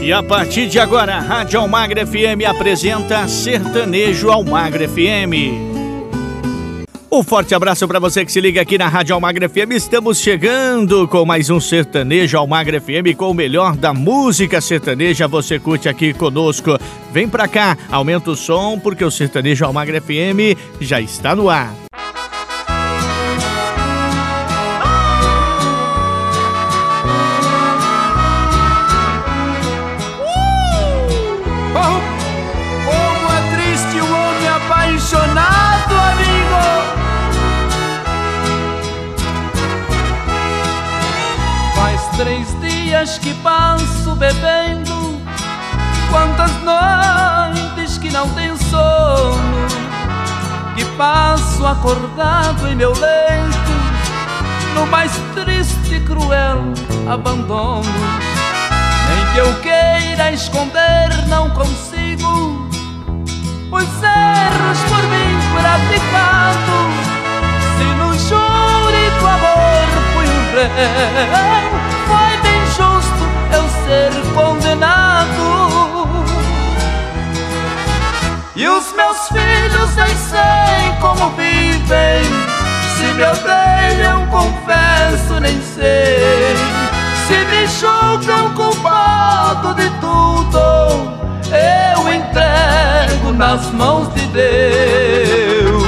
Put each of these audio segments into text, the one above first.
E a partir de agora, a Rádio Almagra FM apresenta Sertanejo Almagra FM. Um forte abraço para você que se liga aqui na Rádio Almagra FM. Estamos chegando com mais um Sertanejo Almagra FM com o melhor da música sertaneja. Você curte aqui conosco. Vem pra cá, aumenta o som porque o Sertanejo Almagra FM já está no ar. Dias que passo bebendo, quantas noites que não tenho sono, que passo acordado em meu leito, no mais triste e cruel abandono. Nem que eu queira esconder, não consigo. Os erros por mim praticados. Se no júri do amor fui um bem justo eu ser condenado. E os meus filhos nem sei como vivem. Se me odeiam, confesso, nem sei. Se me julgam culpado de tudo, eu entrego nas mãos de Deus.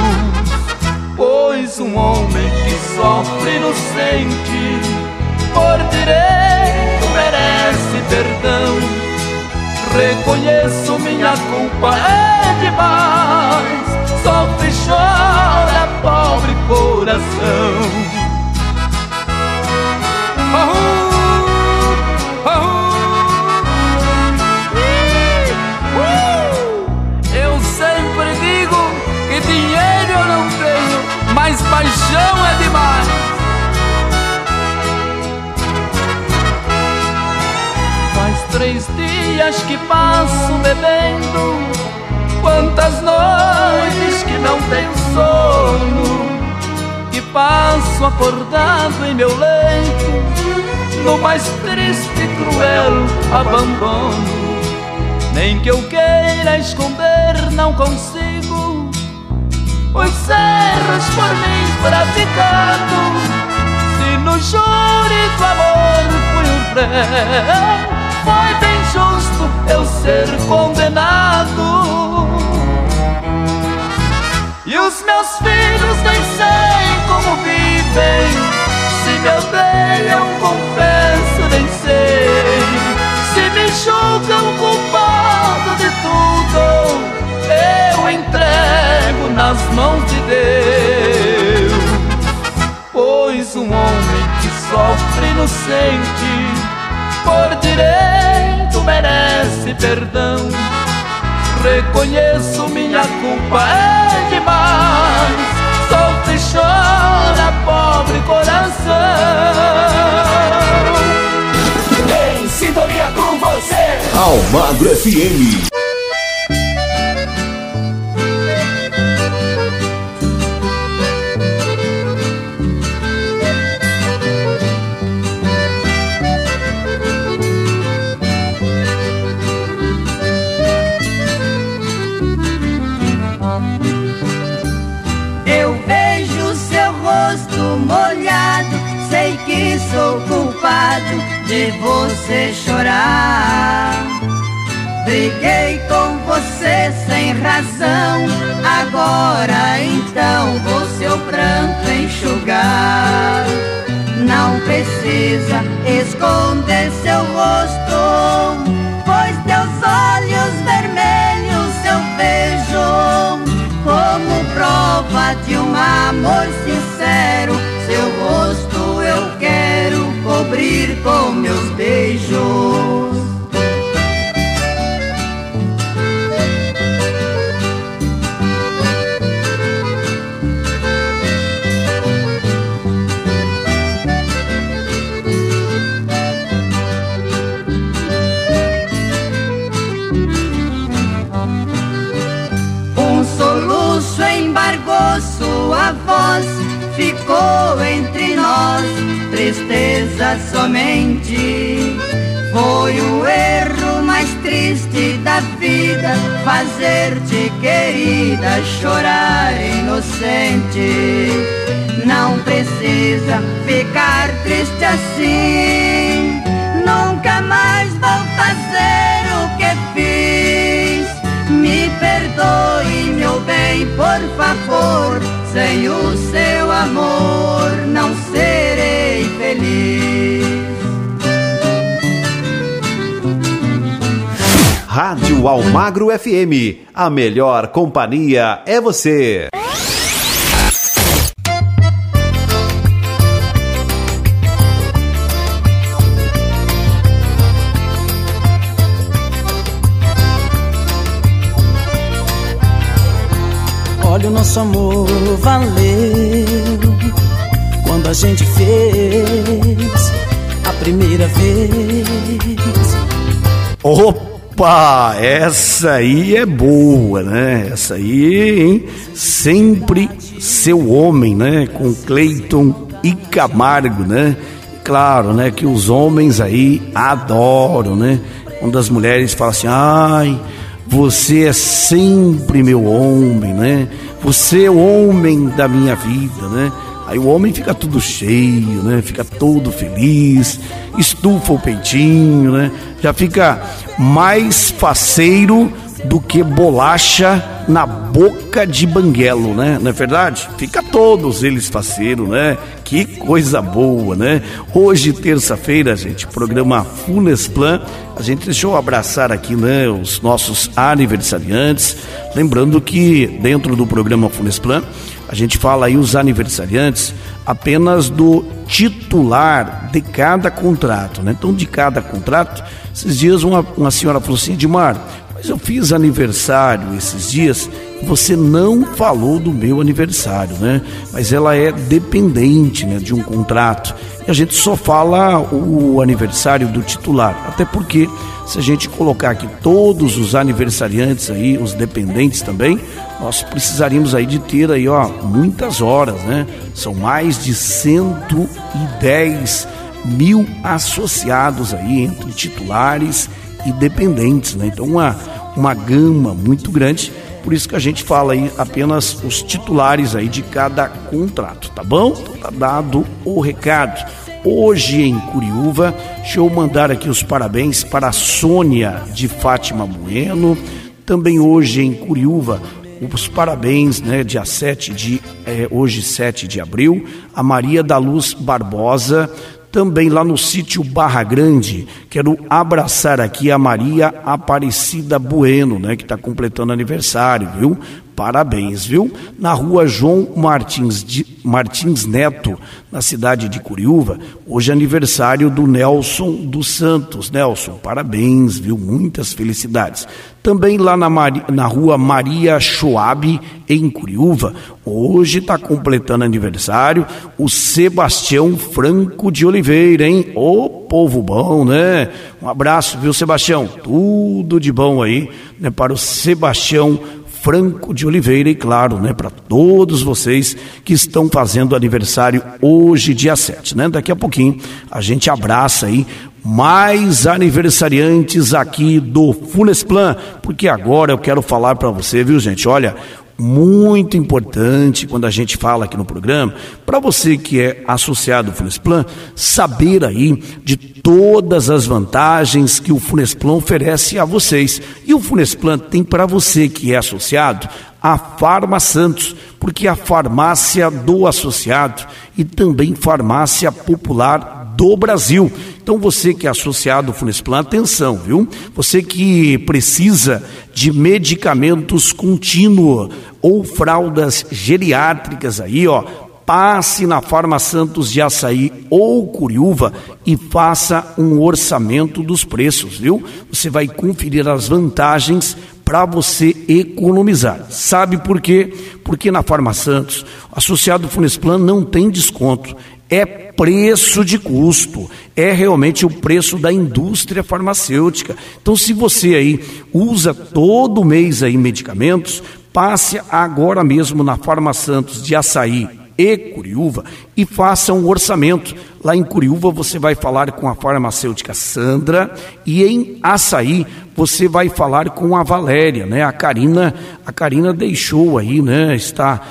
Pois um homem que sofre inocente por direito Reconheço minha culpa é demais, sofre e chora pobre coração. Mas paixão é demais. três dias que passo bebendo, quantas noites que não tenho sono, que passo acordado em meu leito, no mais triste e cruel abandono. Nem que eu queira esconder, não consigo os erros por mim praticados. Se no júri do amor fui um réu foi bem ser condenado. E os meus filhos nem sei como vivem. Se me odeiam, confesso, nem sei. Se me julgam culpado de tudo, eu entrego nas mãos de Deus. Pois um homem que sofre inocente por direito merece perdão. Reconheço minha culpa é demais. Sofre chora, pobre coração. Em sintonia com você, Almagro FM. Você chorar. Briguei com você sem razão, agora então vou seu pranto enxugar. Não precisa esconder seu rosto, pois teus olhos vermelhos eu vejo como prova de um amor sincero. Seu rosto eu quero cobrir com meus somente. Foi o erro mais triste da vida, fazer-te querida chorar inocente. Não precisa ficar triste assim. Nunca mais vou fazer o que fiz. Me perdoe, meu bem, por favor. Sem o seu amor. Rádio Almagro FM. A melhor companhia é você. Olha o nosso amor valeu a gente fez a primeira vez. Opa, essa aí é boa, né? Essa aí, hein? Sempre seu homem, né? Com Cleiton e Camargo, né? Claro, né? Que os homens aí adoram, né? Quando as mulheres falam assim, ai, você é sempre meu homem, né? Você é o homem da minha vida, né? Aí o homem fica tudo cheio, né? Fica todo feliz, estufa o peitinho, né? Já fica mais faceiro do que bolacha na boca de banguelo, né? Não é verdade? Fica todos eles faceiro, né? Que coisa boa, né? Hoje, terça-feira, gente, programa Funesplan. A gente deixou abraçar aqui, né, os nossos aniversariantes. Lembrando que dentro do programa Funesplan, a gente fala aí os aniversariantes apenas do titular de cada contrato, né? Então, de cada contrato, esses dias uma, uma senhora falou assim, Edmar, mas eu fiz aniversário esses dias você não falou do meu aniversário, né? Mas ela é dependente né, de um contrato. E a gente só fala o aniversário do titular. Até porque, se a gente colocar aqui todos os aniversariantes aí, os dependentes também, nós precisaríamos aí de ter aí, ó, muitas horas, né? São mais de 110 mil associados aí entre titulares e dependentes, né? Então uma, uma gama muito grande, por isso que a gente fala aí apenas os titulares aí de cada contrato, tá bom? Então tá dado o recado. Hoje em Curiúva, deixa eu mandar aqui os parabéns para a Sônia de Fátima Bueno. Também hoje em Curiúva, os parabéns, né, dia 7 de, é, hoje 7 de abril, a Maria da Luz Barbosa, também lá no sítio Barra Grande. Quero abraçar aqui a Maria Aparecida Bueno, né, que está completando aniversário, viu? Parabéns, viu? Na rua João Martins, de, Martins Neto, na cidade de Curiúva, hoje é aniversário do Nelson dos Santos. Nelson, parabéns, viu? Muitas felicidades. Também lá na, na rua Maria Schoab, em Curiúva, hoje está completando aniversário o Sebastião Franco de Oliveira, hein? Ô povo bom, né? Um abraço, viu, Sebastião? Tudo de bom aí, né? Para o Sebastião Franco de Oliveira e claro, né, para todos vocês que estão fazendo aniversário hoje, dia 7, né? Daqui a pouquinho a gente abraça aí mais aniversariantes aqui do Funesplan, porque agora eu quero falar para você, viu, gente? Olha, muito importante quando a gente fala aqui no programa, para você que é associado ao Funesplan, saber aí de todas as vantagens que o Funesplan oferece a vocês. E o Funesplan tem para você que é associado a Farma Santos, porque é a farmácia do associado e também farmácia popular do Brasil. Então você que é associado ao Funesplan, atenção, viu? Você que precisa de medicamentos contínuos ou fraldas geriátricas aí, ó, passe na Farma Santos de Açaí ou Curiúva e faça um orçamento dos preços, viu? Você vai conferir as vantagens para você economizar. Sabe por quê? Porque na Farma Santos, associado Funesplan não tem desconto é preço de custo, é realmente o preço da indústria farmacêutica. Então, se você aí usa todo mês aí medicamentos, passe agora mesmo na Farma Santos de Açaí e Curiúva e faça um orçamento. Lá em Curiúva você vai falar com a farmacêutica Sandra e em Açaí você vai falar com a Valéria, né? A Karina, a Karina deixou aí, né? Está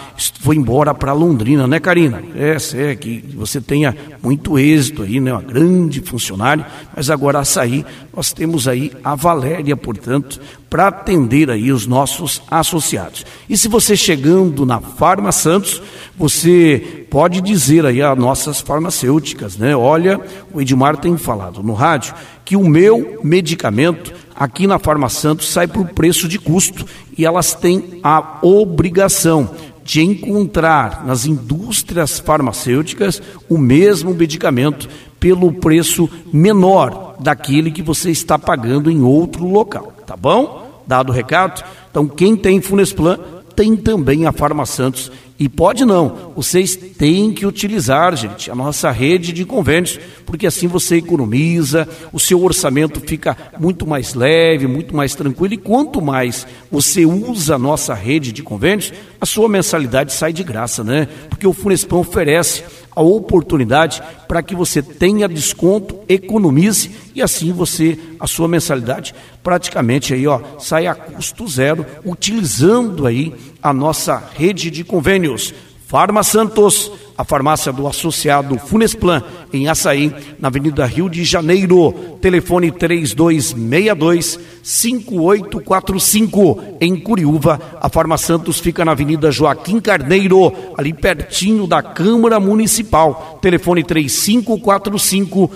foi embora para Londrina, né, Karina? Essa é que você tenha muito êxito aí, né? Uma grande funcionária, mas agora Açaí nós temos aí a Valéria, portanto, para atender aí os nossos associados. E se você chegando na Farma Santos, você pode dizer aí a nossas farmacêuticas, né? Olha, o Edmar tem falado no rádio que o meu medicamento aqui na Farma Santos sai por preço de custo e elas têm a obrigação de encontrar nas indústrias farmacêuticas o mesmo medicamento pelo preço menor daquele que você está pagando em outro local, tá bom? Dado o recado? Então, quem tem Funesplan tem também a Farma Santos e pode não, vocês têm que utilizar, gente, a nossa rede de convênios, porque assim você economiza, o seu orçamento fica muito mais leve, muito mais tranquilo, e quanto mais você usa a nossa rede de convênios, a sua mensalidade sai de graça, né? Porque o Funesplan oferece a oportunidade para que você tenha desconto, economize e assim você a sua mensalidade praticamente aí ó sai a custo zero utilizando aí a nossa rede de convênios. Farma Santos, a farmácia do associado Funesplan, em Açaí, na Avenida Rio de Janeiro. Telefone 3262-5845. Em Curiúva, a Farma Santos fica na Avenida Joaquim Carneiro, ali pertinho da Câmara Municipal. Telefone 3545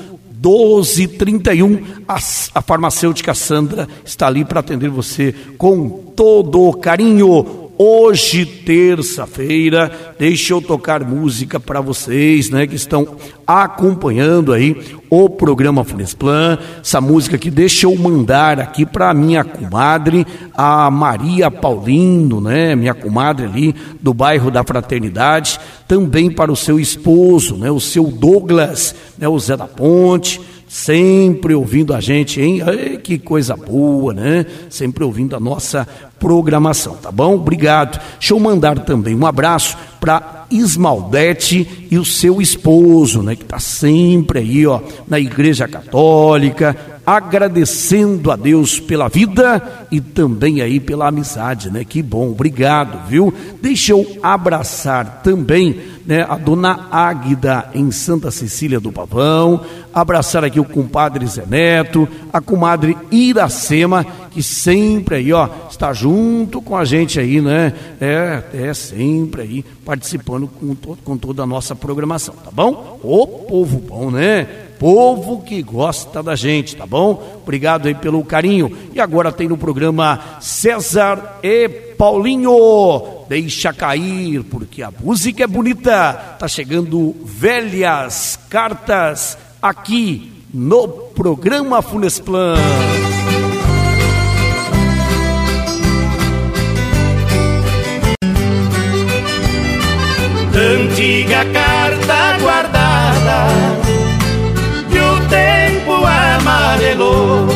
1231. A, a farmacêutica Sandra está ali para atender você com todo carinho. Hoje, terça-feira, deixa eu tocar música para vocês, né, que estão acompanhando aí o programa Funesplan. Essa música que deixa eu mandar aqui para minha comadre, a Maria Paulino, né, minha comadre ali do bairro da Fraternidade, também para o seu esposo, né, o seu Douglas, né, o Zé da Ponte sempre ouvindo a gente, hein? Que coisa boa, né? Sempre ouvindo a nossa programação, tá bom? Obrigado. Deixa eu mandar também um abraço para Ismaldete e o seu esposo, né? Que tá sempre aí, ó, na Igreja Católica, agradecendo a Deus pela vida e também aí pela amizade, né? Que bom, obrigado, viu? Deixa eu abraçar também, né, a dona Águida em Santa Cecília do Pavão, abraçar aqui o compadre Zé Neto, a comadre Iracema, que sempre aí, ó, está junto com a gente aí, né? É, é sempre aí participando com, to com toda a nossa programação, tá bom? Ô povo bom, né? Povo que gosta da gente, tá bom? Obrigado aí pelo carinho. E agora tem no programa César e Paulinho. Deixa cair, porque a música é bonita. Tá chegando velhas cartas aqui no programa Funesplan. Antiga carta guardada amarelou.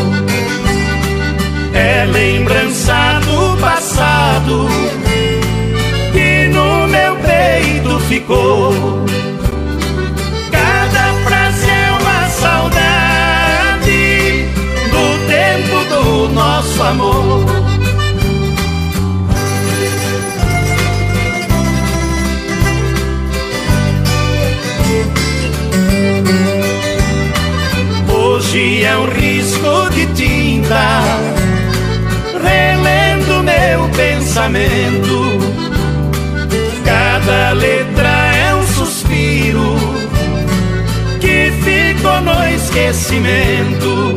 É lembrança do passado que no meu peito ficou. Tinta, relendo meu pensamento. Cada letra é um suspiro que ficou no esquecimento.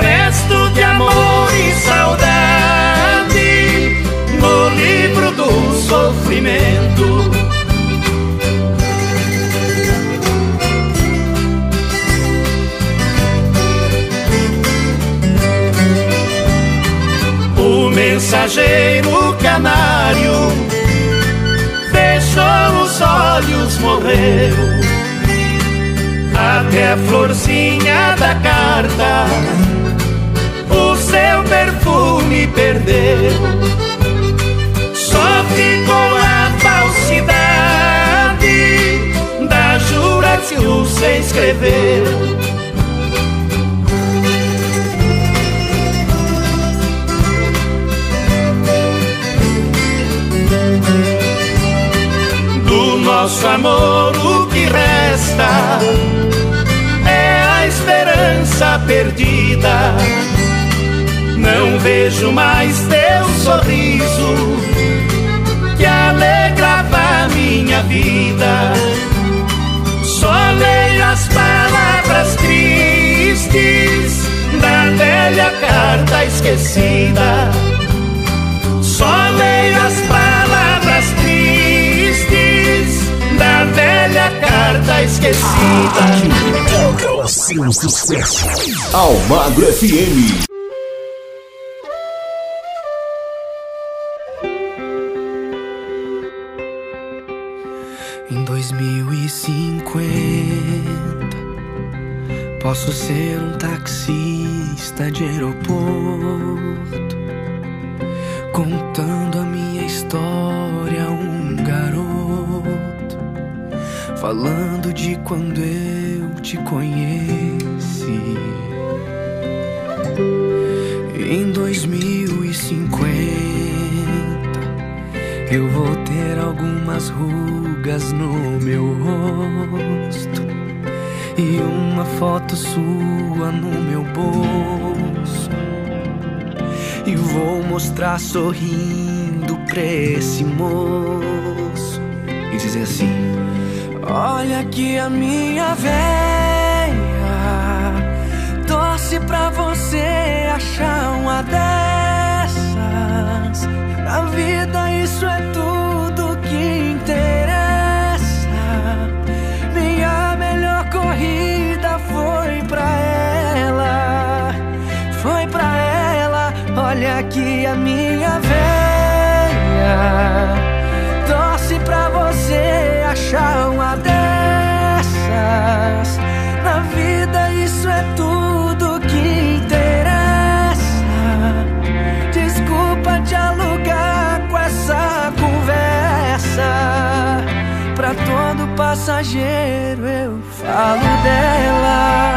Resto de amor e saudade no livro do sofrimento. Mensageiro canário fechou os olhos, morreu. Até a florzinha da carta o seu perfume perdeu. Só ficou a falsidade fácil se escrever. Do nosso amor, o que resta é a esperança perdida. Não vejo mais teu sorriso que alegrava minha vida. Só leio as palavras tristes da velha carta esquecida. Só leio as palavras carta esquecida. O seu sucesso. Almagro FM. Em 2050 Posso ser um taxista de aeroporto Contando a minha história a um garoto Falando de quando eu te conheci Em 2050 eu vou ter algumas rugas no meu rosto e uma foto sua no meu bolso. E vou mostrar sorrindo pra esse moço e dizer assim: Olha aqui a minha véia, torce pra você achar uma dessas. Na vida achar uma dessas. Na vida isso é tudo que interessa. Desculpa te alugar com essa conversa. Pra todo passageiro eu falo dela.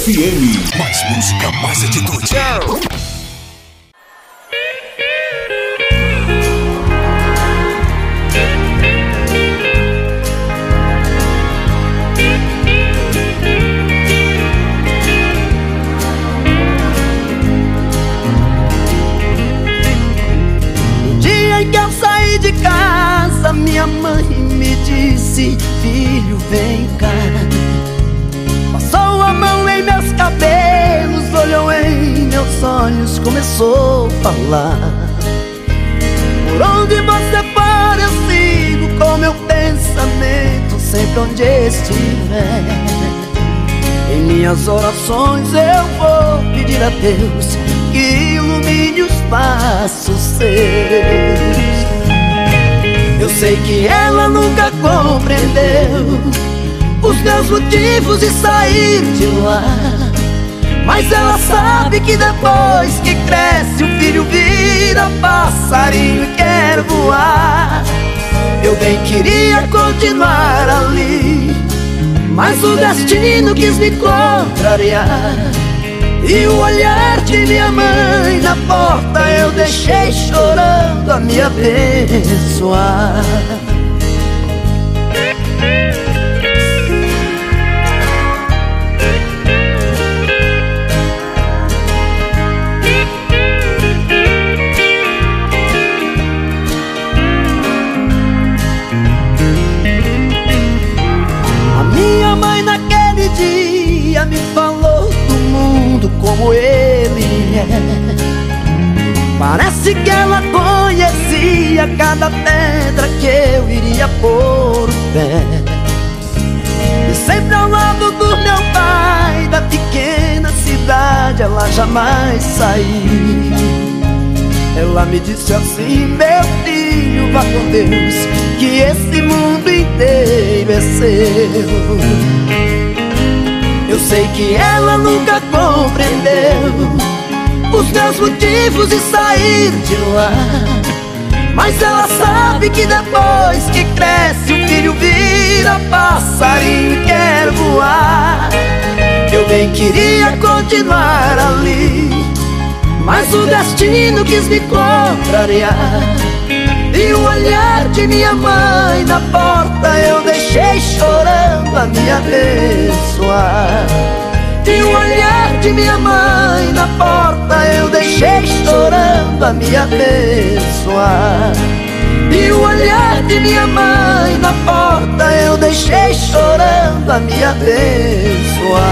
FM. Mais música, mais atitude. Minhas orações eu vou pedir a Deus que ilumine os passos seus. Eu sei que ela nunca compreendeu os meus motivos de sair de lá. Mas ela sabe que depois que cresce o filho vira passarinho e quer voar. Eu bem queria continuar ali, mas o destino quis me contrariar. E o olhar de minha mãe na porta eu deixei chorando a me abençoar. Jamais saiu. Ela me disse assim, meu filho, vá com Deus, que esse mundo inteiro é seu. Eu sei que ela nunca compreendeu os meus motivos de sair de lá. Mas ela sabe que depois que cresce o filho vira passarinho e quer voar. Bem queria continuar ali, mas o destino quis me contrariar. E o olhar de minha mãe na porta eu deixei chorando a me abençoar. E o olhar de minha mãe na porta eu deixei chorando a me abençoar. E o olhar de minha mãe na porta eu deixei chorando a me abençoar.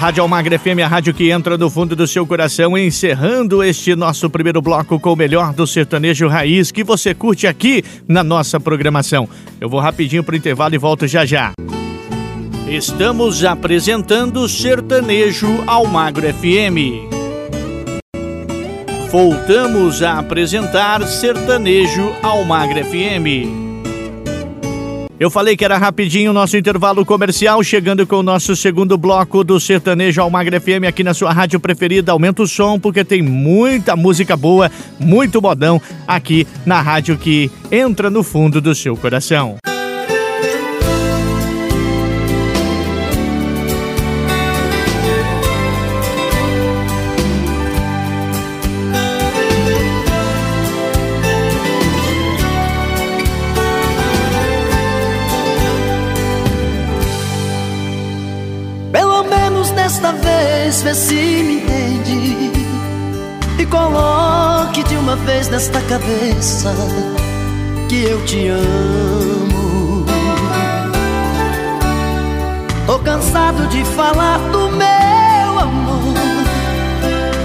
Rádio Almagre FM, a rádio que entra no fundo do seu coração, encerrando este nosso primeiro bloco com o melhor do sertanejo raiz que você curte aqui na nossa programação. Eu vou rapidinho pro intervalo e volto já já. Estamos apresentando Sertanejo Almagro FM. Voltamos a apresentar Sertanejo Almagre FM. Eu falei que era rapidinho o nosso intervalo comercial, chegando com o nosso segundo bloco do Sertanejo Almagre FM aqui na sua rádio preferida. Aumenta o som porque tem muita música boa, muito modão aqui na rádio que entra no fundo do seu coração. Vê se me entende E coloque de uma vez nesta cabeça Que eu te amo. Tô cansado de falar do meu amor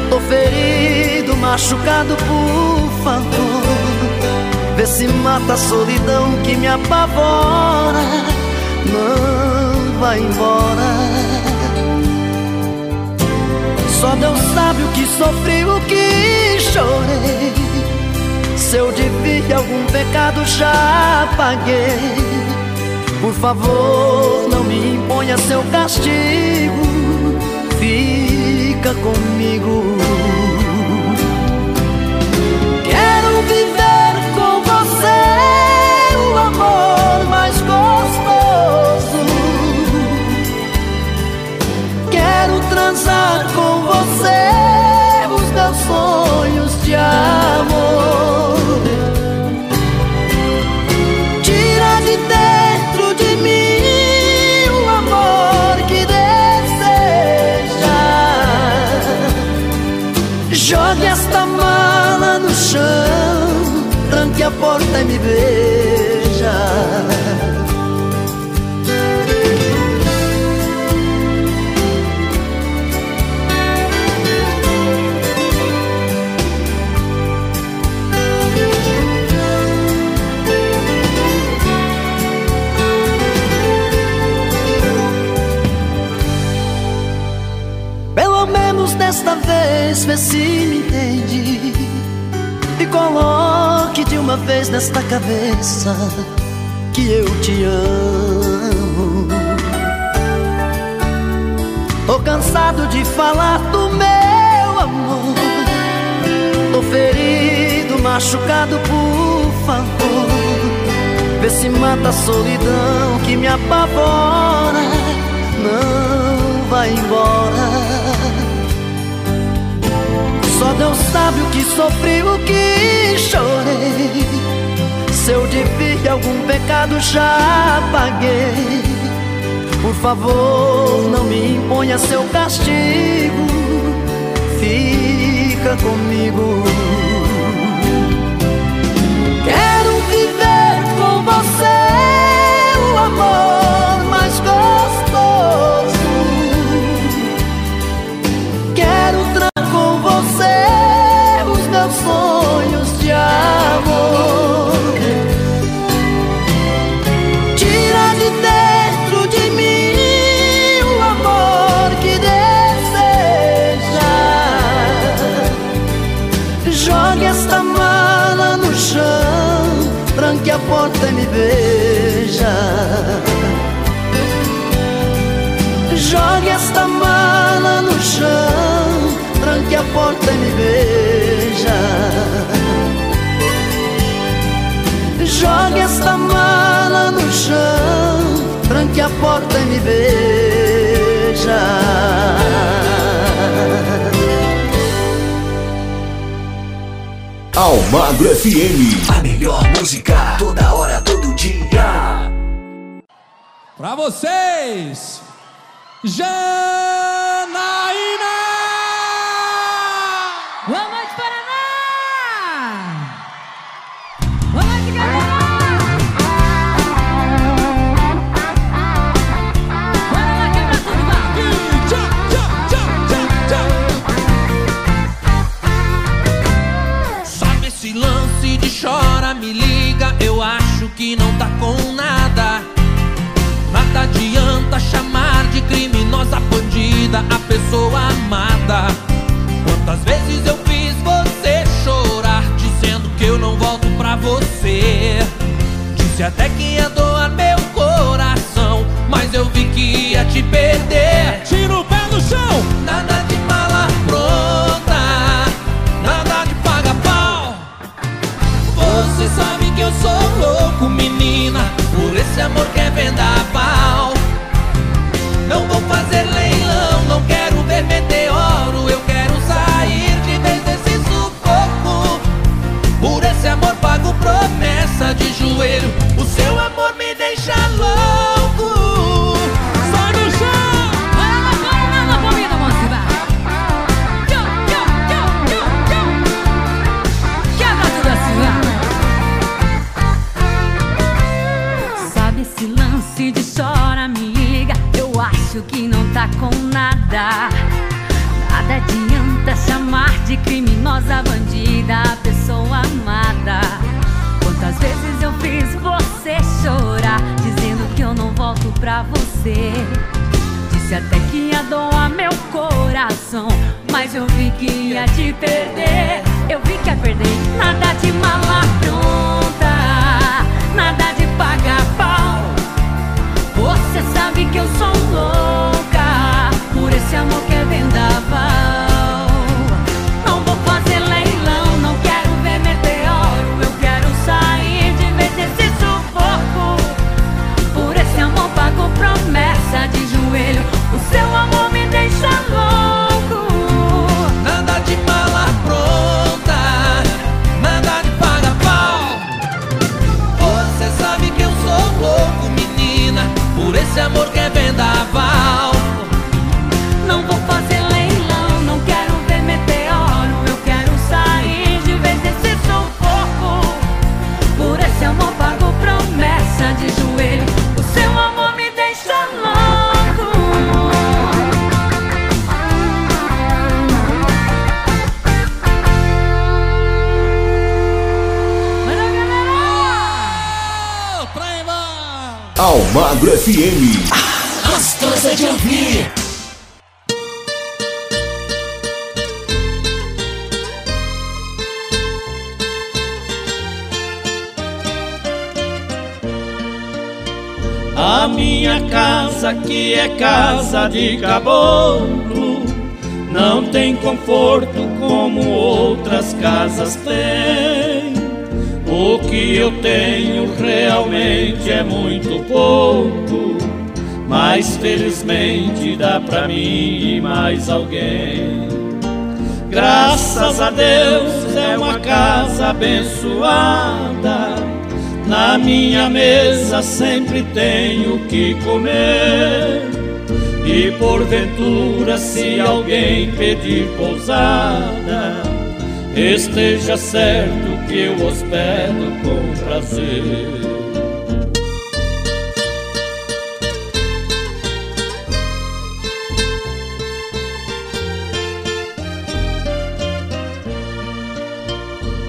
Tô ferido, machucado, por favor. Vê se mata a solidão que me apavora Não vai embora só Deus sabe o que sofri, o que chorei. Se eu devia algum pecado, já paguei. Por favor, não me imponha seu castigo. Fica comigo. Quero viver com você o amor transar com você os meus sonhos de amor. Tira de dentro de mim o amor que deseja. Jogue esta mala no chão, tranque a porta e me veja. Desta vez, vê se me entende. E coloque de uma vez nesta cabeça que eu te amo. Tô cansado de falar do meu amor. Tô ferido, machucado, por favor. Vê se mata a solidão que me apavora. Não vai embora. Só Deus sabe o que sofri, o que chorei. Se eu devia algum pecado, já paguei. Por favor, não me imponha seu castigo. Fica comigo. Quero viver com você o amor mais gostoso. Quero porta e me beija. Jogue esta mala no chão, tranque a porta e me beija. Almagro FM. A melhor música toda hora, todo dia. Pra vocês, Janaína! Que não tá com nada. Nada adianta chamar de criminosa bandida a pessoa amada. Quantas vezes eu fiz você chorar, dizendo que eu não volto pra você. Disse até que ia doar meu coração, mas eu vi que ia te perder. Tira o pé do chão! Nada de mala pronta, nada de paga pau. Você sabe que eu sou que é vendaval. Não vou fazer leilão, não quero ver meteoro, eu quero sair de vez desse sufoco. Por esse amor pago promessa de joelho, o seu amor nada adianta chamar de criminosa bandida a pessoa amada. Quantas vezes eu fiz você chorar Dizendo que eu não volto pra você. Disse até que ia doar meu coração Mas eu vi que ia te perder. Eu vi que ia perder Nada de mala Almagro FM. Gostosa de ouvir. A minha casa que é casa de caboclo Não tem conforto como outras casas têm O que eu tenho realmente é muito pouco Mas felizmente dá pra mim e mais alguém Graças a Deus é uma casa abençoada na minha mesa sempre tenho que comer. E porventura, se alguém pedir pousada, esteja certo que eu hospedo com prazer.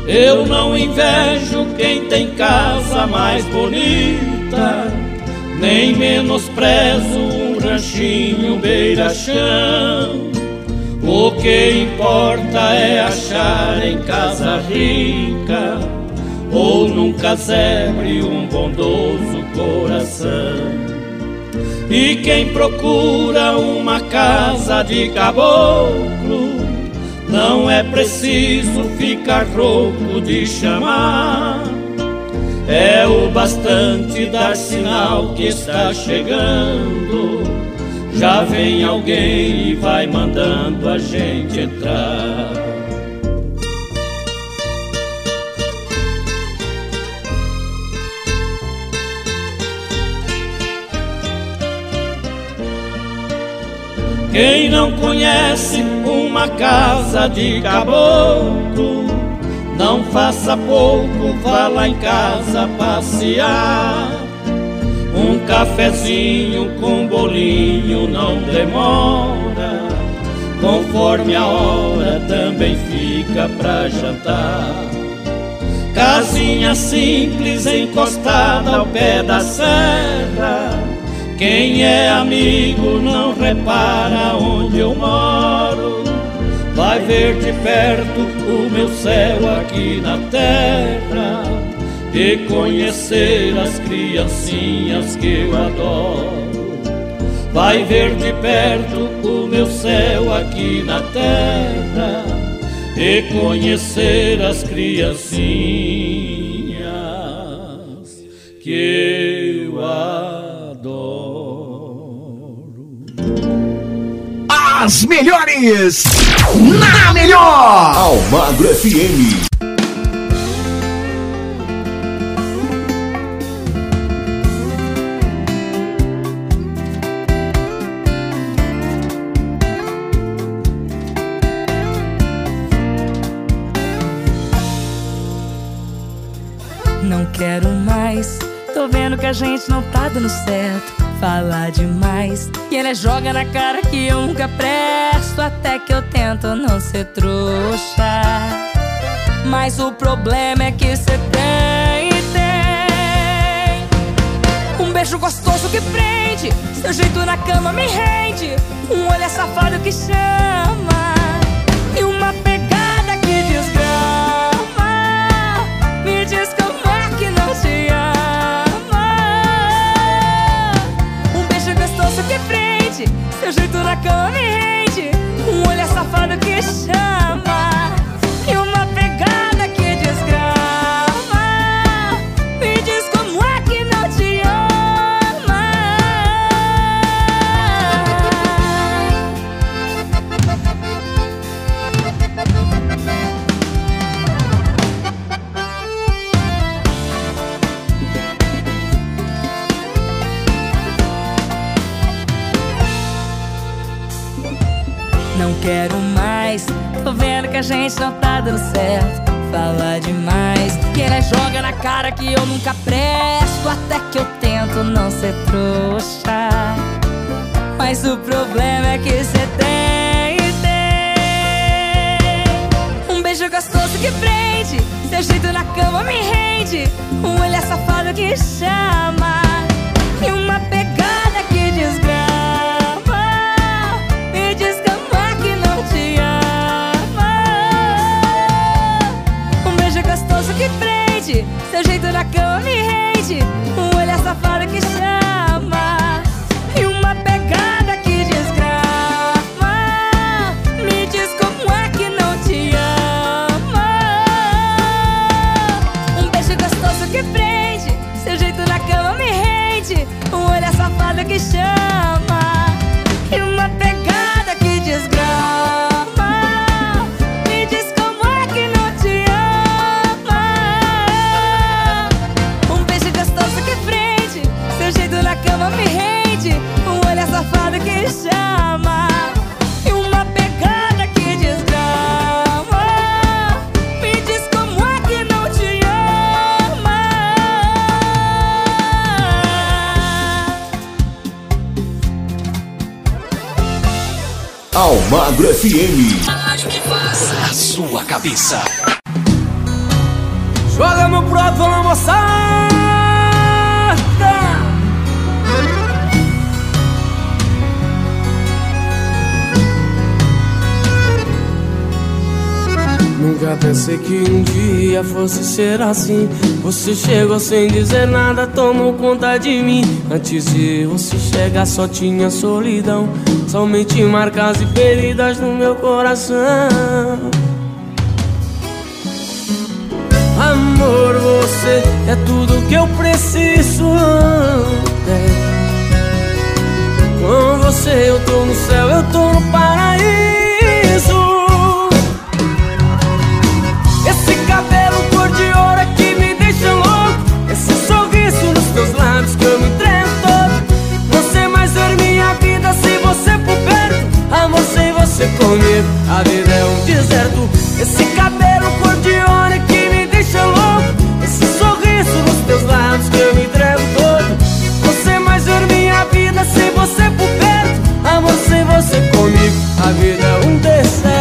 Eu não invejo quem tem casa mais bonita, nem menosprezo um ranchinho beira-chão. Que importa é achar em casa rica, ou num casebre um bondoso coração. E quem procura uma casa de caboclo, não é preciso ficar rouco de chamar. É o bastante dar sinal que está chegando. Já vem alguém e vai mandando a gente entrar. Quem não conhece uma casa de caboclo, não faça pouco, vá lá em casa passear. Cafezinho com bolinho não demora, conforme a hora também fica pra jantar. Casinha simples encostada ao pé da serra quem é amigo não repara onde eu moro. Vai ver de perto o meu céu aqui na terra e conhecer as criancinhas que eu adoro. Vai ver de perto o meu céu aqui na terra e conhecer as criancinhas que eu adoro. As melhores na melhor. Almagro FM. Quero mais, tô vendo que a gente não tá dando certo. Fala demais, e ele joga na cara que eu nunca presto. Até que eu tento não ser trouxa. Mas o problema é que cê tem, tem. Um beijo gostoso que prende, seu jeito na cama me rende. Um olhar safado que chama, rende. Um olhar safado que chama, gente não tá dando certo. Fala demais, que ele joga na cara que eu nunca presto. Até que eu tento não ser trouxa. Mas o problema é que cê tem, tem. Um beijo gostoso que prende, seu jeito na cama me rende. Um olhar safado que chama, Saúde! FM. A sua cabeça. Joga meu prato na moçada Nunca pensei que um dia fosse ser assim Você chegou sem dizer nada, tomou conta de mim Antes de você chegar só tinha solidão Somente marcas e feridas no meu coração Amor, você é tudo que eu preciso. É. Com você eu tô no céu, eu tô no paraíso. Você comigo, a vida é um deserto. Esse cabelo cor de ouro é que me deixa louco. Esse sorriso nos teus lábios que eu me entrego todo. Não sei mais ver minha vida sem você por perto. Amor, sem você comigo, a vida é um deserto.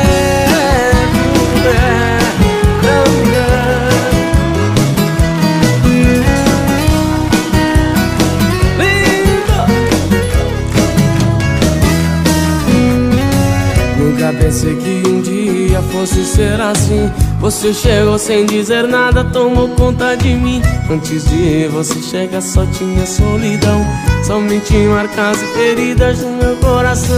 Ser assim. Você chegou sem dizer nada, tomou conta de mim. Antes de você chegar, só tinha solidão. Somente marcas e feridas no meu coração.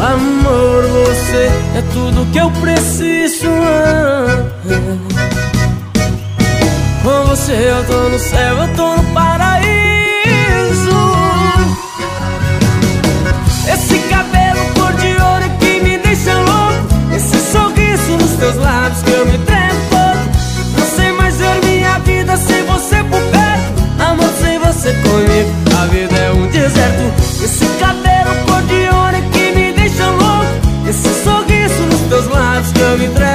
Amor, você é tudo que eu preciso. Com você eu tô no céu, eu tô no paraíso. Teus lábios que eu me tremo. Não sei mais ver minha vida sem você por perto. Amor, sem você comigo, a vida é um deserto. Esse cabelo cor de ouro é que me deixa louco. Esse sorriso nos teus lábios que eu me entrego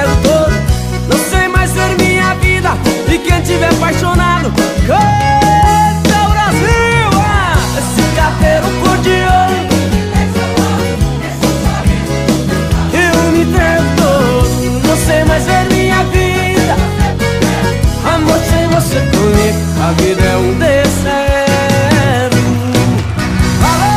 a vida é um deserto. Valeu!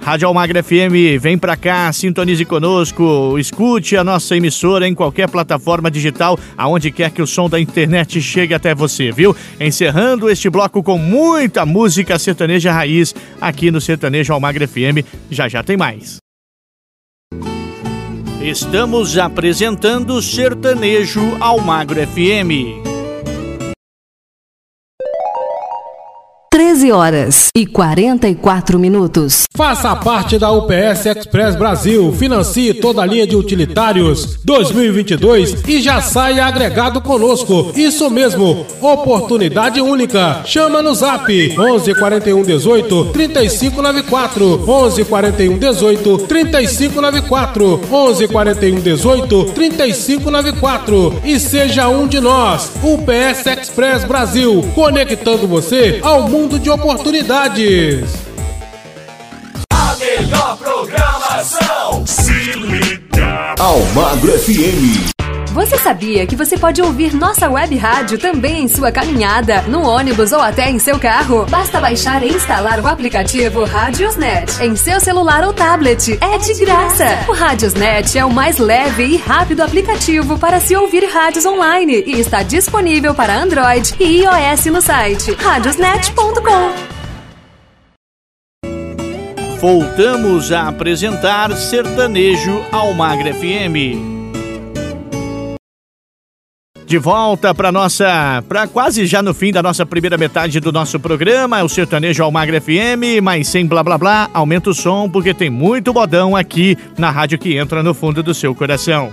Rádio Almagra FM, vem pra cá, sintonize conosco, escute a nossa emissora em qualquer plataforma digital, aonde quer que o som da internet chegue até você, viu? Encerrando este bloco com muita música sertaneja raiz aqui no Sertanejo Almagra FM. Já já tem mais. Estamos apresentando Sertanejo Almagro FM. 13 horas e 44 minutos. Faça parte da UPS Express Brasil, financie toda a linha de utilitários 2022 e já saia agregado conosco. Isso mesmo, oportunidade única. Chama no Zap 11 41 18 3594 11 41 18 3594 11 41 18 3594 e seja um de nós. UPS Express Brasil, conectando você ao mundo de oportunidades. A melhor programação. Se liga. Almagro FM. Você sabia que você pode ouvir nossa web rádio também em sua caminhada, no ônibus ou até em seu carro? Basta baixar e instalar o aplicativo Radiosnet em seu celular ou tablet. É de graça! O Radiosnet é o mais leve e rápido aplicativo para se ouvir rádios online e está disponível para Android e iOS no site radiosnet.com. Voltamos a apresentar Sertanejo Almagre FM. De volta para nossa, para quase já no fim da nossa primeira metade do nosso programa, o Sertanejo Almagra FM, mas sem blá blá blá, aumenta o som porque tem muito bodão aqui na rádio que entra no fundo do seu coração.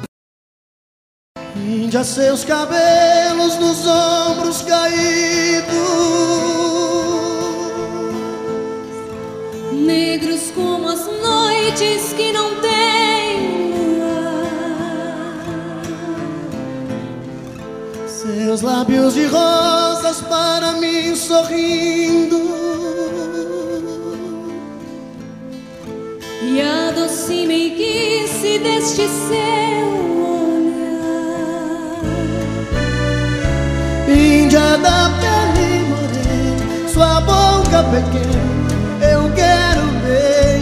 Índia seus cabelos nos ombros caídos Negros como as noites que não Seus lábios de rosas para mim sorrindo. E a doce meiguice deste seu olhar. Índia da pele morena Sua boca pequena Eu quero beijar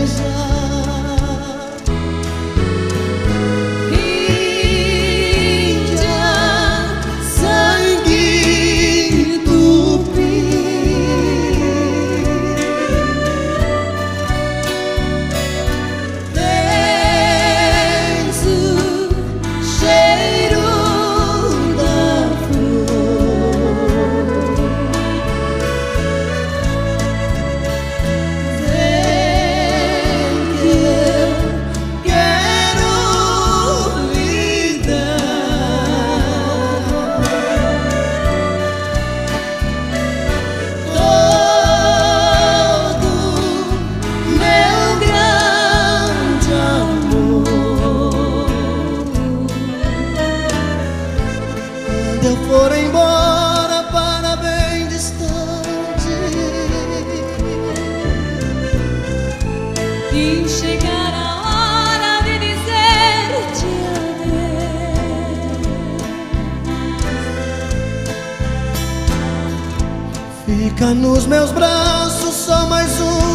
Fica nos meus braços só mais um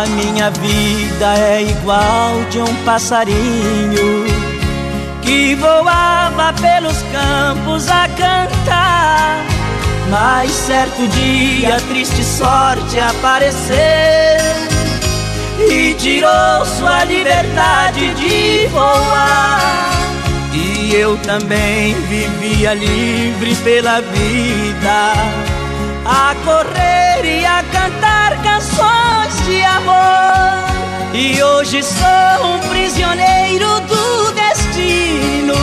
A minha vida é igual de um passarinho que voava pelos campos a cantar. Mas certo dia a triste sorte apareceu e tirou sua liberdade de voar. E eu também vivia livre pela vida a correr e a cantar canções de amor e hoje sou um prisioneiro do destino.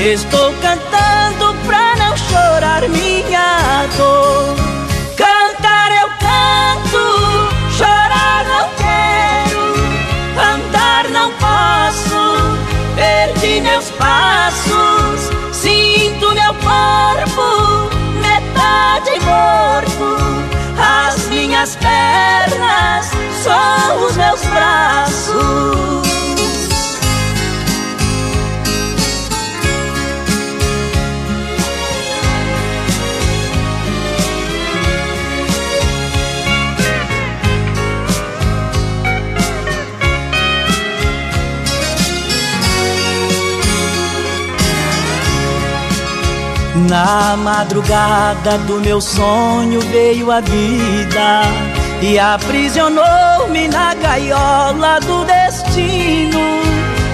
Estou cantando pra não chorar minha dor. Cantar eu canto, chorar não quero, andar não posso, perdi meus passos, sinto meu corpo metade morto minhas pernas são os meus braços. Na madrugada do meu sonho veio a vida e aprisionou-me na gaiola do destino.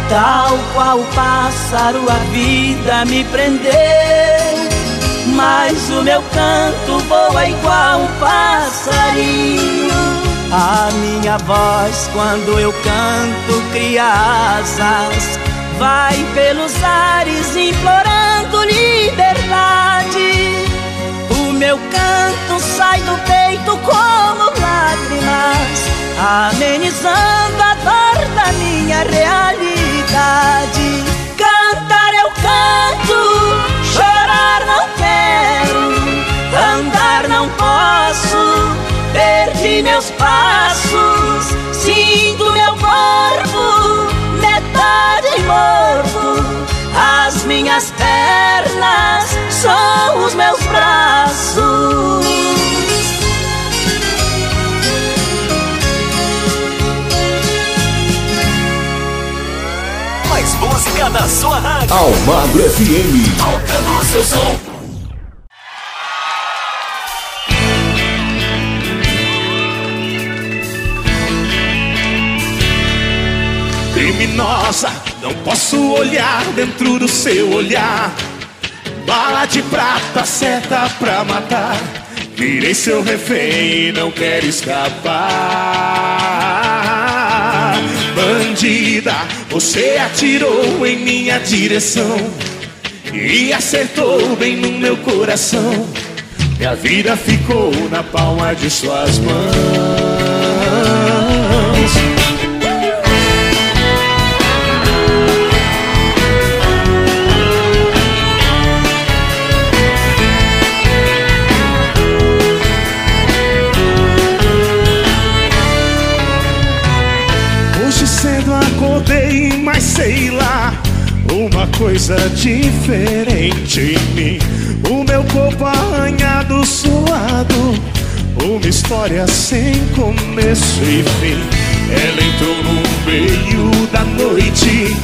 Tal qual o pássaro a vida me prendeu, mas o meu canto voa igual um passarinho. A minha voz, quando eu canto, cria asas, vai pelos ares implorando liberdade. O meu canto sai do peito como lágrimas, amenizando a dor da minha realidade. Cantar eu canto, chorar não quero, andar não posso, perdi meus passos, sinto meu corpo, metade morto. As minhas pernas são os meus braços. Mais música na sua rádio. Almagro FM. O seu som. Criminosa, não posso olhar dentro do seu olhar. Bala de prata, seta pra matar. Virei seu refém e não quero escapar. Bandida, você atirou em minha direção e acertou bem no meu coração. Minha vida ficou na palma de suas mãos. Uma coisa diferente em mim. O meu corpo arranhado, suado, uma história sem começo e fim. Ela entrou no meio da noite,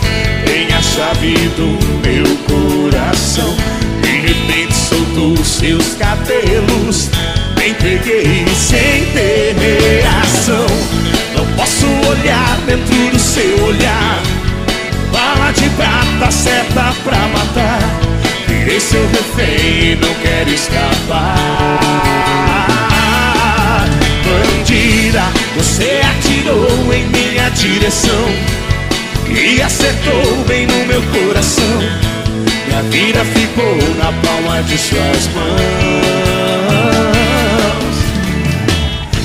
tem a chave do meu coração. De repente soltou seus cabelos, me peguei sem ter reação. Não posso olhar dentro do seu olhar. Bala de prata, seta pra matar. Virei seu refém e não quero escapar. Bandida, você atirou em minha direção e acertou bem no meu coração. Minha vida ficou na palma de suas mãos.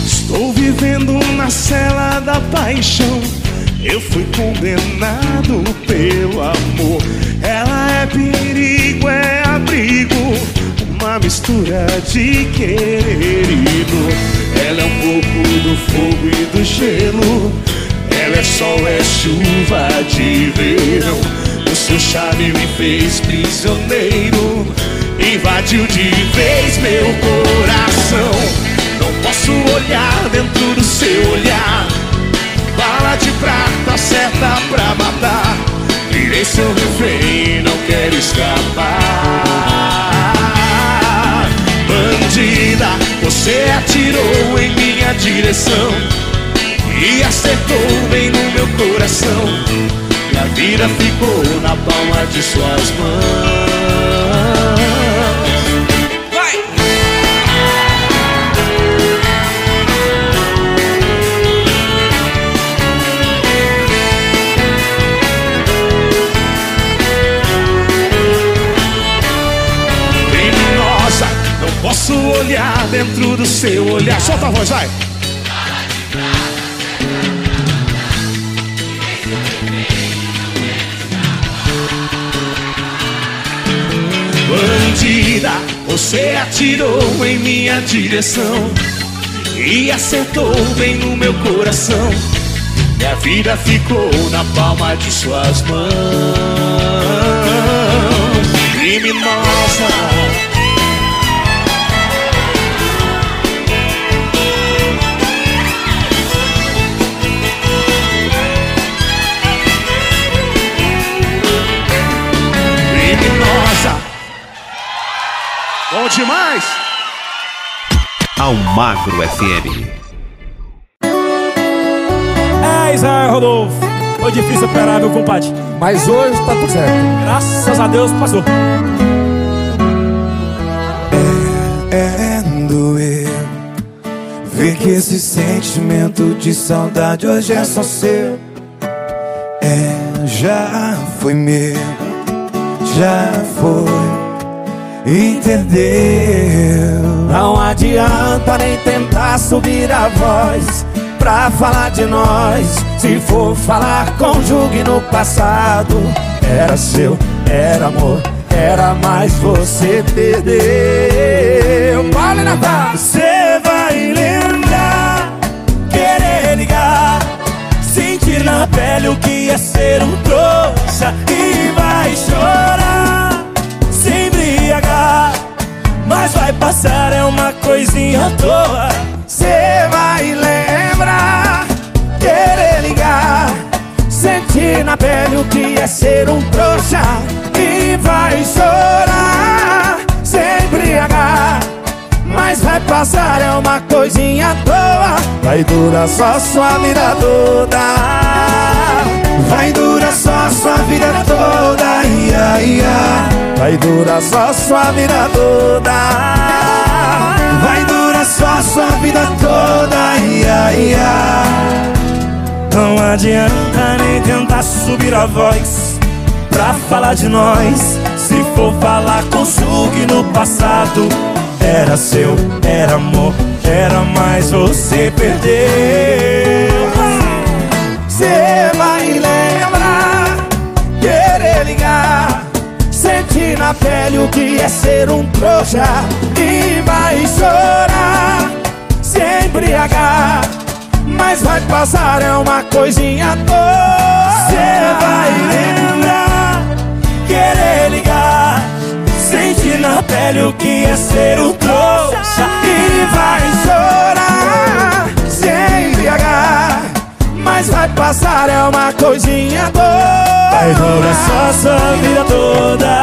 Estou vivendo na cela da paixão. Eu fui condenado pelo amor. Ela é perigo, é abrigo. Uma mistura de querer dor. Ela é um pouco do fogo e do gelo. Ela é sol, é chuva de verão. O seu charme me fez prisioneiro. Invadiu de vez meu coração. Não posso olhar dentro do seu olhar. Bala de prata, seta pra matar. Virei seu refém, não quero escapar. Bandida, você atirou em minha direção e acertou bem no meu coração. Minha vida ficou na palma de suas mãos. Posso olhar dentro do seu olhar. Solta a voz, vai. Bandida, você atirou em minha direção e acertou bem no meu coração. Minha vida ficou na palma de suas mãos. Criminosa. Demais. Almagro FM. É, Israel Rodolfo. Foi difícil operar, meu compadre. Mas hoje tá tudo certo. Graças a Deus passou. É doer Ver que esse sentimento de saudade hoje é só seu É, já foi meu Já foi Entendeu? Não adianta nem tentar subir a voz Pra falar de nós. Se for falar, conjugue no passado Era seu, era amor Era mais você perdeu. Vale Natal! Você vai lembrar Querer ligar Sentir na pele o que é ser um trouxa E vai chorar Mas vai passar, é uma coisinha à toa. Cê vai lembrar Querer ligar Sentir na pele o que é ser um trouxa. E vai chorar Se embriagar Mas vai passar, é uma coisinha à toa. Vai durar só sua vida toda. Vai durar só sua vida toda. Ia, ia. Vai durar só sua vida toda. Vai durar só sua vida toda. Ia, ia. Não adianta nem tentar subir a voz Pra falar de nós. Se for falar, conjugue no passado Era seu, era amor Era mais você perdeu Cê vai lembrar Querer ligar Sentir na pele o que é ser um trouxa E vai chorar. Se embriagar mas vai passar, é uma coisinha à toa. Cê vai lembrar, querer ligar na pele o que é ser um trouxa. E vai chorar, se embriagar Mas vai passar, é uma coisinha à toa Vai durar só sua vida toda.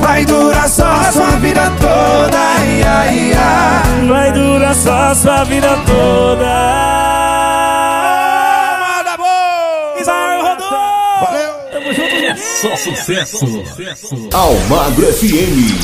Vai durar só sua vida toda. Ia, ia. Vai durar só sua vida toda Só sucesso. Almagro FM.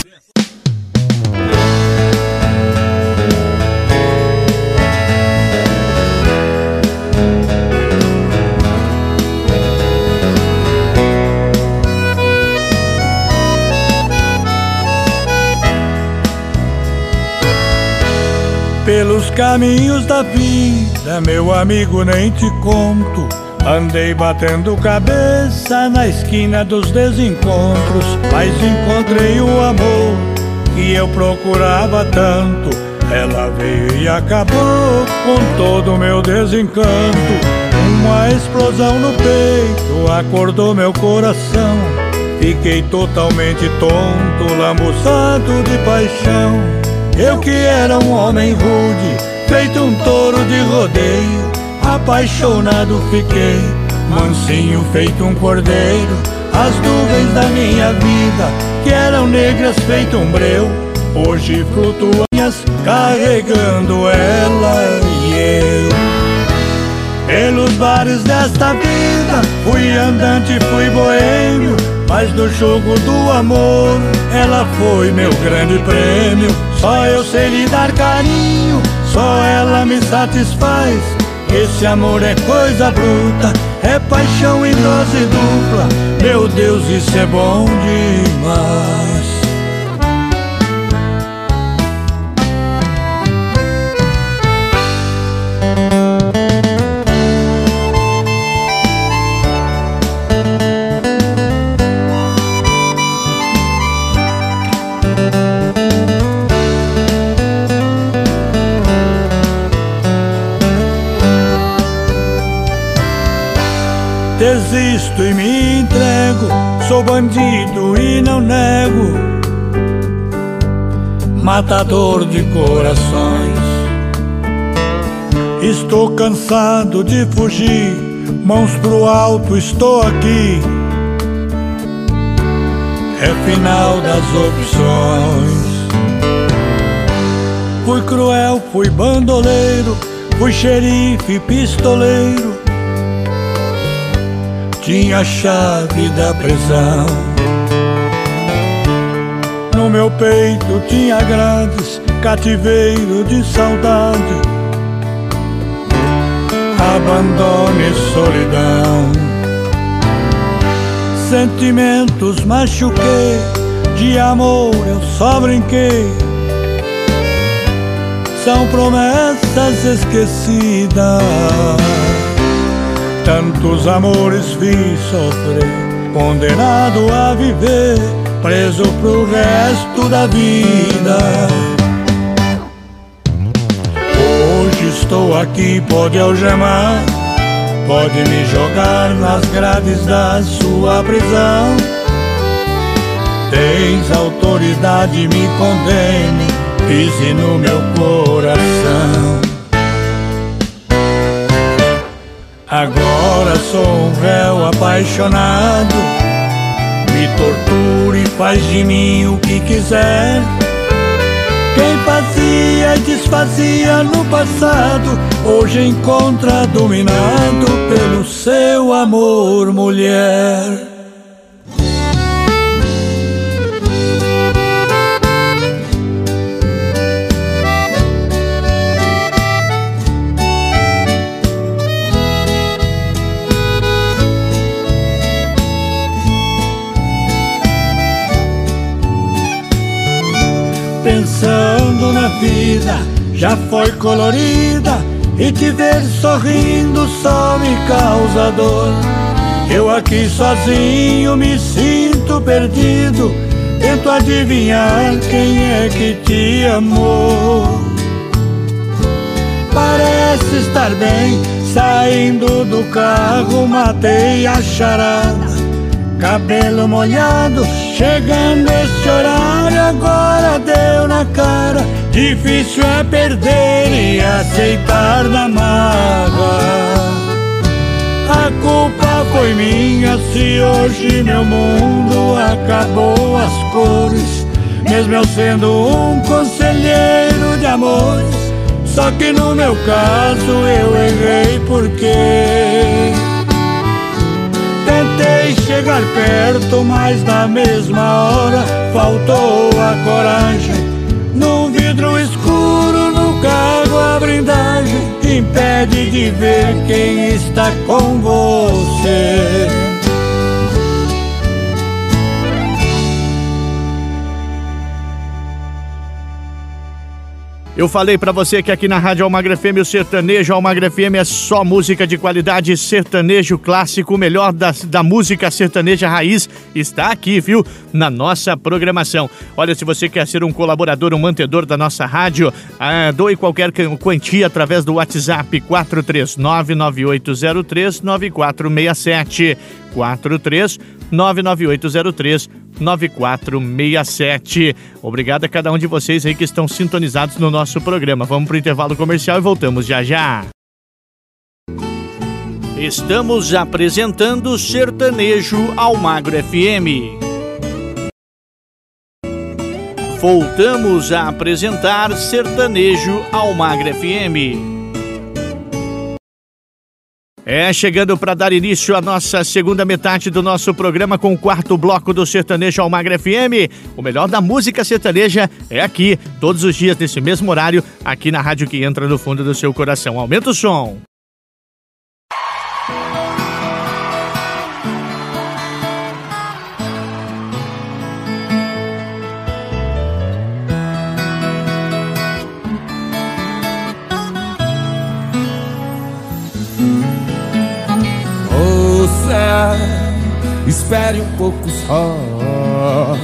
Pelos caminhos da vida, meu amigo, nem te conto. Andei batendo cabeça na esquina dos desencontros, mas encontrei o amor que eu procurava tanto. Ela veio e acabou com todo o meu desencanto. Uma explosão no peito acordou meu coração. Fiquei totalmente tonto, lambuçado de paixão. Eu que era um homem rude, feito um touro de rodeio, apaixonado fiquei, mansinho feito um cordeiro. As nuvens da minha vida, que eram negras feito um breu, hoje flutuam carregando ela e eu. Pelos bares desta vida, fui andante, fui boêmio, mas no jogo do amor, ela foi meu grande prêmio. Só eu sei lhe dar carinho, só ela me satisfaz. Esse amor é coisa bruta, é paixão em dose dupla. Meu Deus, isso é bom demais. Desisto e me entrego, sou bandido e não nego. Matador de corações. Estou cansado de fugir, mãos pro alto, estou aqui. É final das opções. Fui cruel, fui bandoleiro, fui xerife, pistoleiro. Tinha a chave da prisão. No meu peito tinha grades, cativeiro de saudade. Abandono e solidão. Sentimentos machuquei, de amor eu só brinquei. São promessas esquecidas. Tantos amores fiz sofrer, condenado a viver, preso pro resto da vida. Hoje estou aqui, pode algemar, pode me jogar nas grades da sua prisão. Tens autoridade, me condene, pise no meu coração. Agora sou um réu apaixonado. Me tortura e faz de mim o que quiser. Quem fazia e desfazia no passado, hoje encontra dominado pelo seu amor, mulher. Vida, já foi colorida e te ver sorrindo só me causa dor. Eu aqui sozinho me sinto perdido, tento adivinhar quem é que te amou. Parece estar bem, saindo do carro, matei a charada. Cabelo molhado, chegando esse horário, agora deu na cara. Difícil é perder e aceitar na mágoa. A culpa foi minha se hoje meu mundo acabou as cores. Mesmo eu sendo um conselheiro de amores, só que no meu caso eu errei porque tentei chegar perto, mas na mesma hora faltou a coragem. Vidro escuro no carro a blindagem impede de ver quem está com você. Eu falei pra você que aqui na Rádio Almagra FM o sertanejo Almagra FM é só música de qualidade, sertanejo clássico, o melhor da, da música sertaneja raiz está aqui, viu? Na nossa programação. Olha, se você quer ser um colaborador, um mantedor da nossa rádio, ah, doe qualquer quantia através do WhatsApp 43998039467. 43 99803 9467. Obrigado a cada um de vocês aí que estão sintonizados no nosso programa. Vamos para o intervalo comercial e voltamos já já. Estamos apresentando Sertanejo Almagro FM. Voltamos a apresentar Sertanejo Almagro FM. É, chegando para dar início à nossa segunda metade do nosso programa com o quarto bloco do Sertanejo Almagra FM. O melhor da música sertaneja é aqui, todos os dias nesse mesmo horário, aqui na rádio que entra no fundo do seu coração. Aumenta o som. Espere um pouco só.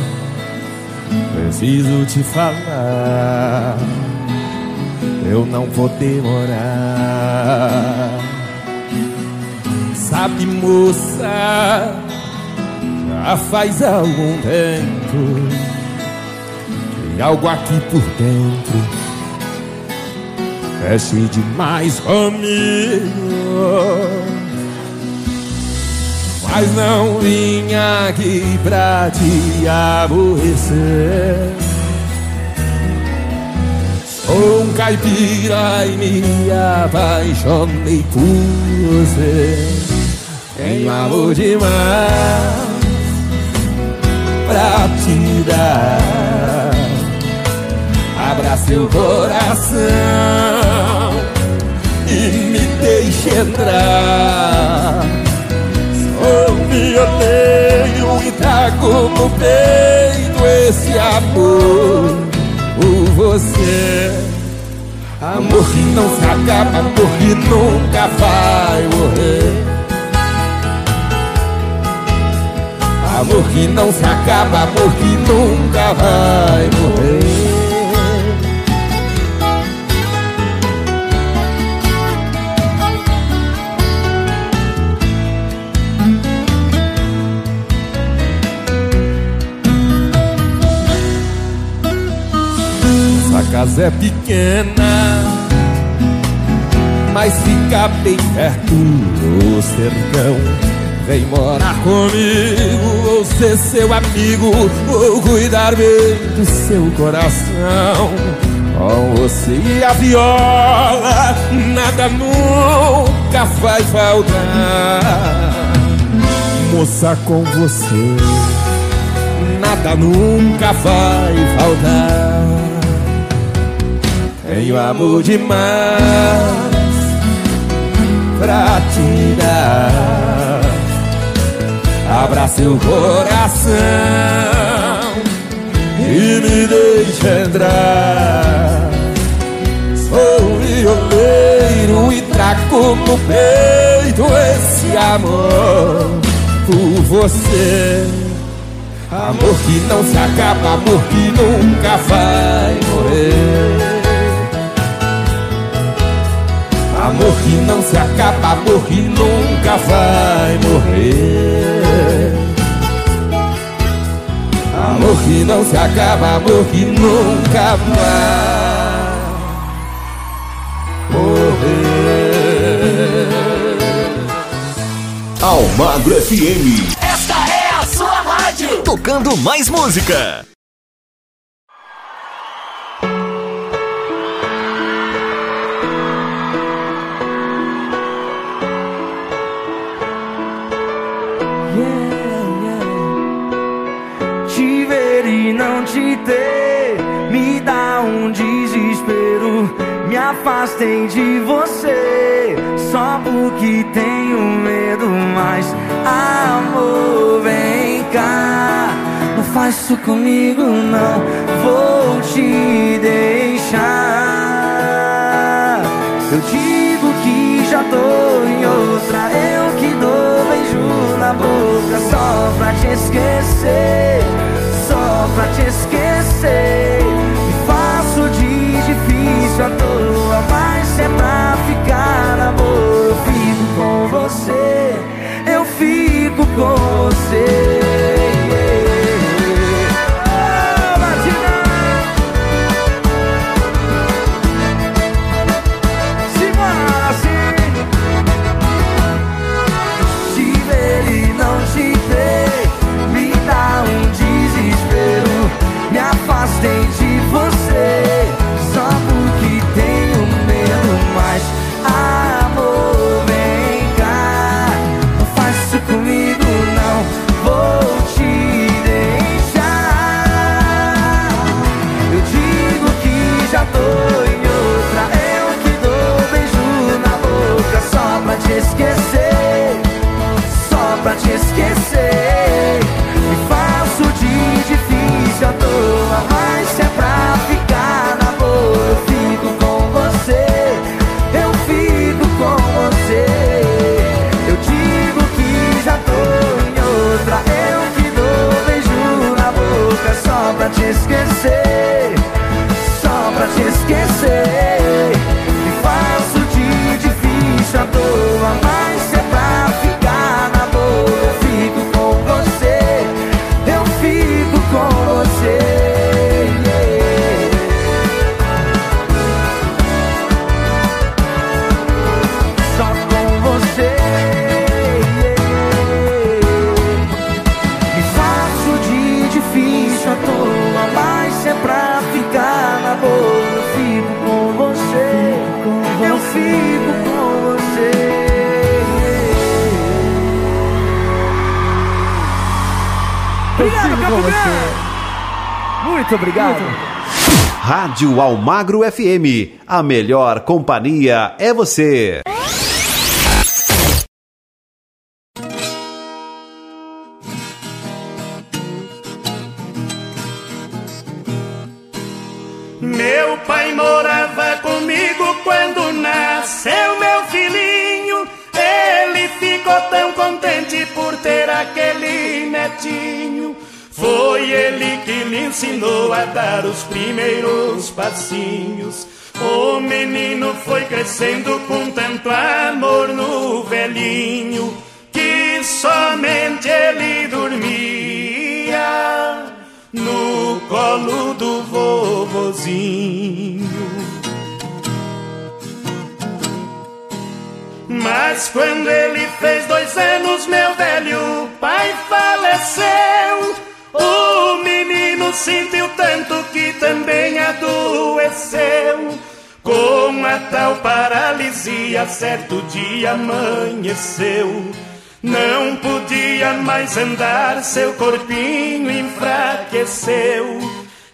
Preciso te falar, eu não vou demorar. Sabe, moça, já faz algum tempo que algo aqui por dentro mexe demais comigo. Mas não vim aqui pra te aborrecer. Sou um caipira e me apaixonei por você. Tenho amor demais pra te dar. Abra seu coração e me deixe entrar. Sou violeiro e trago no peito esse amor por você. Amor que não se acaba, amor que nunca vai morrer. Amor que não se acaba, amor que nunca vai morrer. Casa é pequena, mas fica bem perto do sertão. Vem morar comigo, vou ser seu amigo, vou cuidar bem do seu coração. Com você e a viola, nada nunca vai faltar. Moça, com você, nada nunca vai faltar. Tenho amor demais pra te dar. Abra seu coração e me deixe entrar. Sou violeiro e trago no peito esse amor por você. Amor que não se acaba, amor que nunca vai morrer. Amor que não se acaba, amor que nunca vai morrer. Amor que não se acaba, amor que nunca vai morrer. Almagro FM. Esta é a sua rádio. Tocando mais música. Afastei de você só porque tenho medo. Mas amor, vem cá, não faz isso comigo, não. Vou te deixar. Eu digo que já tô em outra, eu que dou beijo na boca só pra te esquecer, só pra te esquecer. Me faço de difícil toa, mas se é pra ficar boa, eu fico com você, eu fico com você. Muito obrigado. Rádio Almagro FM. A melhor companhia é você. Dar os primeiros passinhos. O menino foi crescendo com adoeceu. Com a tal paralisia, certo dia amanheceu. Não podia mais andar, seu corpinho enfraqueceu.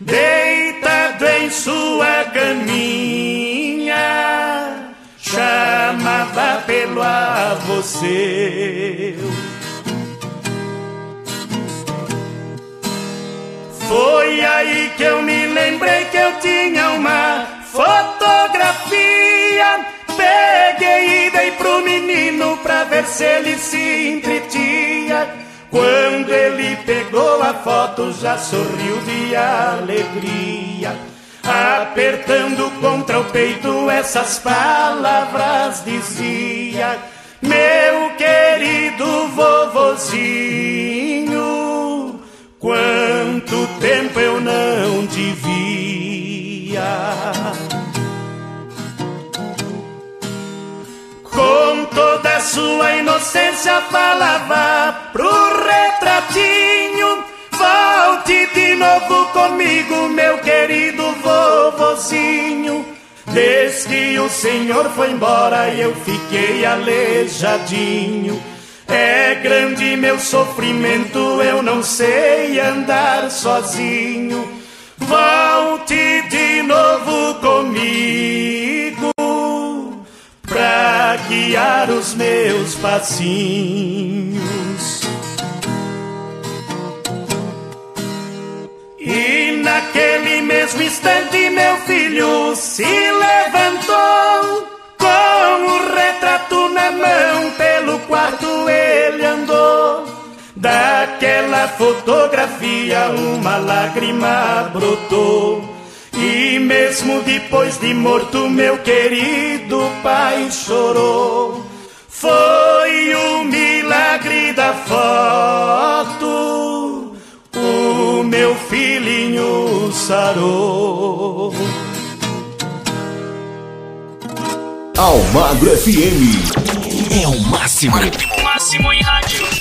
Deitado em sua caminha, chamava pelo avô seu. Foi aí que eu tinha uma fotografia. Peguei e dei pro menino pra ver se ele se entretia. Quando ele pegou a foto, já sorriu de alegria. Apertando contra o peito essas palavras dizia: Meu querido vovozinho, quanto tempo eu não te via. Com toda a sua inocência falava pro retratinho Volte de novo comigo, meu querido vovozinho. Desde que o senhor foi embora eu fiquei aleijadinho É grande meu sofrimento, eu não sei andar sozinho Volte de novo comigo pra guiar os meus passinhos. E naquele mesmo instante, meu filho se levantou com o retrato na mão, Daquela fotografia, uma lágrima brotou. E mesmo depois de morto, meu querido pai chorou. Foi o milagre da foto, o meu filhinho sarou. Almagro FM. É o máximo. Máximo em rádio.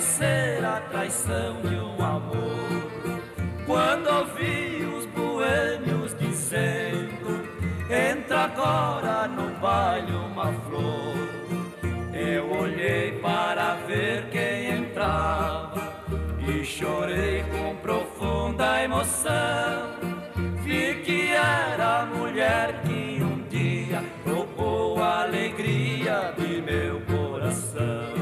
Esquecer a traição de um amor. Quando ouvi os boêmios dizendo: Entra agora no baile uma flor. Eu olhei para ver quem entrava e chorei com profunda emoção. Vi que era a mulher que um dia roubou a alegria de meu coração.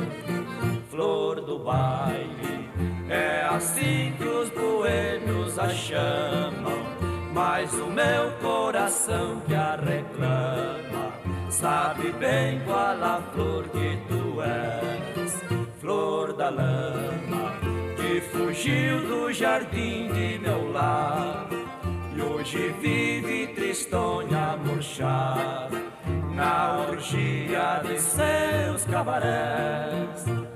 Flor do baile, é assim que os boêmios a chamam. Mas o meu coração que a reclama sabe bem qual a flor que tu és, flor da lama que fugiu do jardim de meu lar e hoje vive tristonha murchar na orgia de seus cabarés.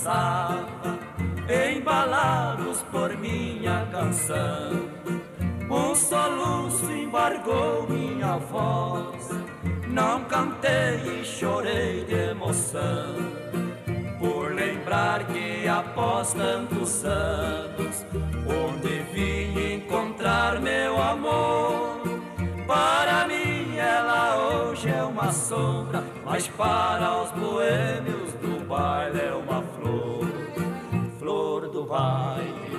Dançava, embalados por minha canção. Um soluço embargou minha voz, não cantei e chorei de emoção. Por lembrar que após tantos anos, onde vim encontrar meu amor, para mim ela hoje é uma sombra, mas para os boêmios baile é uma flor, flor do baile.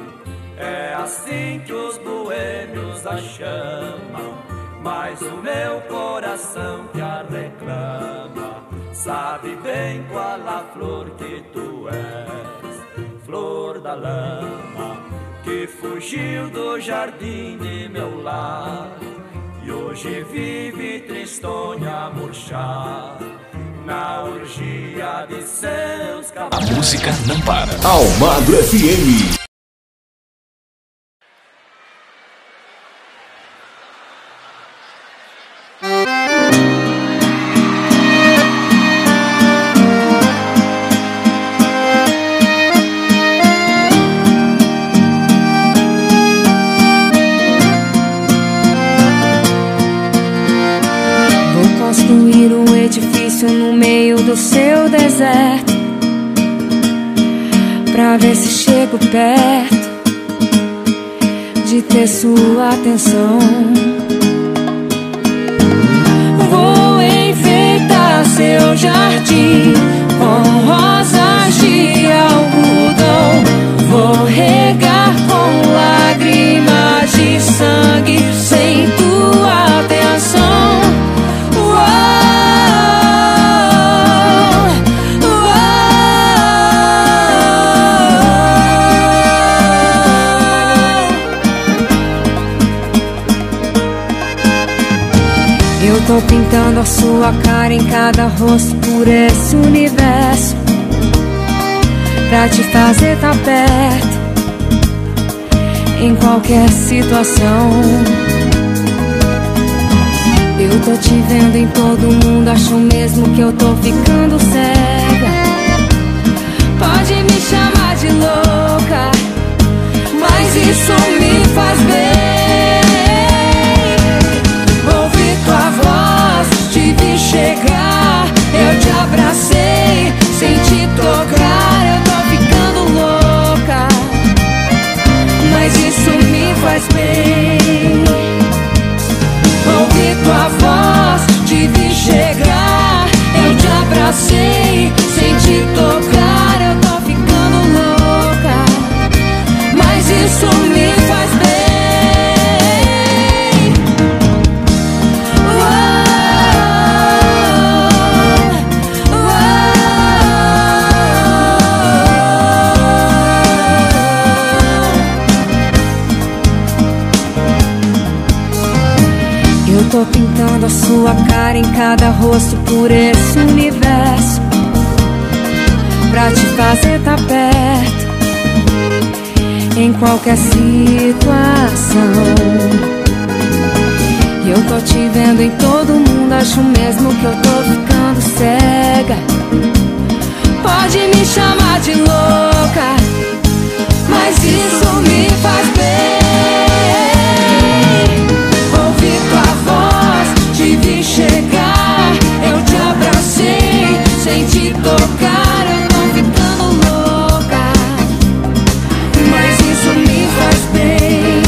É assim que os boêmios a chamam, mas o meu coração que a reclama, sabe bem qual a flor que tu és, flor da lama, que fugiu do jardim de meu lar. E hoje vive tristonha a murchar na orgia de seus A cavalos. música não para. Almagro FM. Deserto Pra ver se chego perto De ter sua atenção. Vou enfeitar seu jardim sua cara em cada rosto por esse universo. Pra te fazer tá perto Em qualquer situação. Eu tô te vendo em todo mundo Acho mesmo que eu tô ficando cega. Pode me chamar de louca Mas isso me faz bem chegar. Eu te abracei, sem te tocar Eu tô ficando louca. Mas isso me faz bem. Ouvi tua voz, sua cara em cada rosto por esse universo. Pra te fazer tá perto Em qualquer situação. E eu tô te vendo em todo mundo Acho mesmo que eu tô ficando cega. Pode me chamar de louca Mas isso me faz bem te tocar Eu tô ficando louca. Mas isso me faz bem.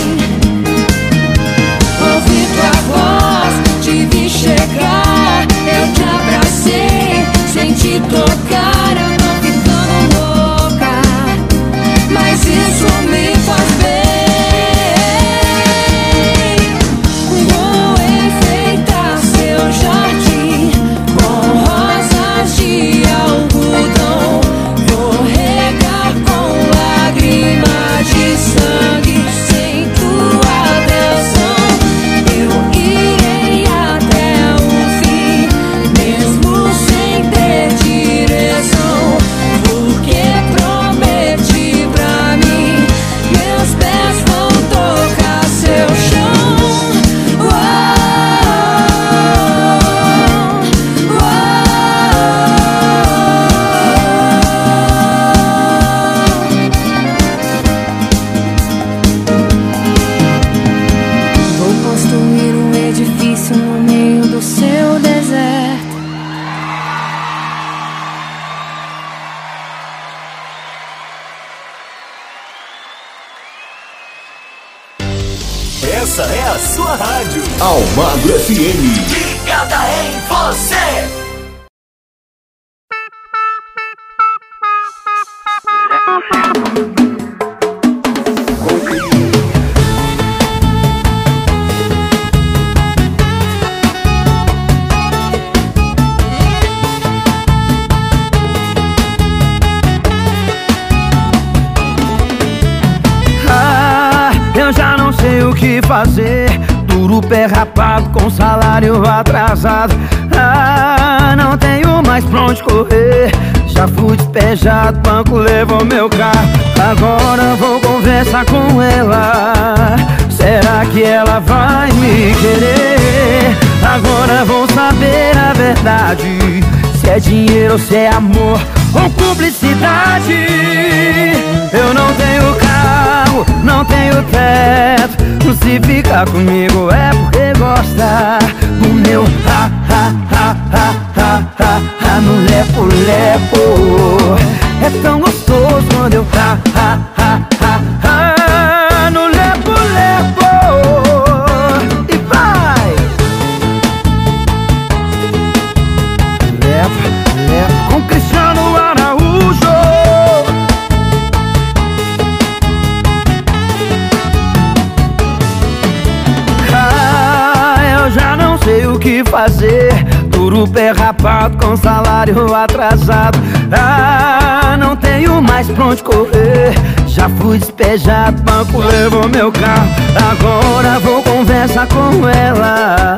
Ouvi tua voz, te vi chegar Eu te abracei, sem te tocar Ligada em você. Ah, eu já não sei o que fazer. Pé rapado com salário atrasado. Ah, não tenho mais pra onde correr. Já fui despejado, banco levou meu carro. Agora vou conversar com ela. Será que ela vai me querer? Agora vou saber a verdade. Se é dinheiro ou se é amor ou cumplicidade. Eu não tenho carro, não tenho teto. Se ficar comigo é porque gosta do meu ha ha ha ha ha ha ha no lepo lepo. É tão gostoso quando eu ha ha ha ha ha fazer. Pé rapado com salário atrasado. Ah, não tenho mais pra onde correr. Já fui despejado, banco levou meu carro. Agora vou conversar com ela.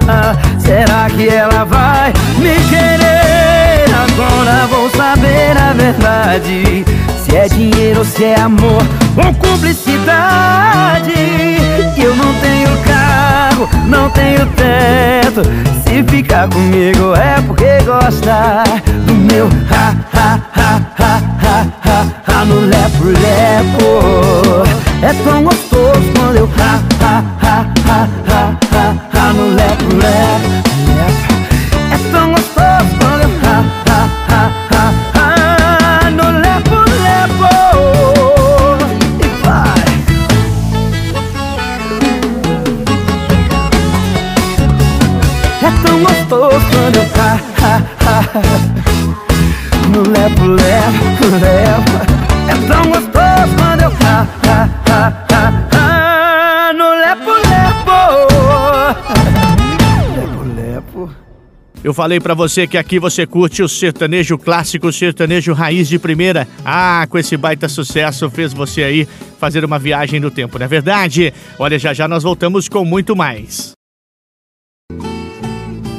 Será que ela vai me querer? Agora vou saber a verdade. Se é dinheiro ou se é amor ou cumplicidade. Eu não tenho carro, não tenho teto. Se ficar comigo é porque gosta do meu ha ha ha ha ha ha ha no lepo lepo. É tão gostoso quando eu ha ha ha ha no lepo lepo lepo. É tão gostoso quando eu ha ha ha no lepo lepo. E vai. É tão gostoso quando eu ha ha ha no lepo lepo lepo. É tão gostoso Eu falei pra você que aqui você curte o sertanejo clássico, o sertanejo raiz de primeira. Ah, com esse baita sucesso fez você aí fazer uma viagem no tempo, não é verdade? Olha, já já nós voltamos com muito mais.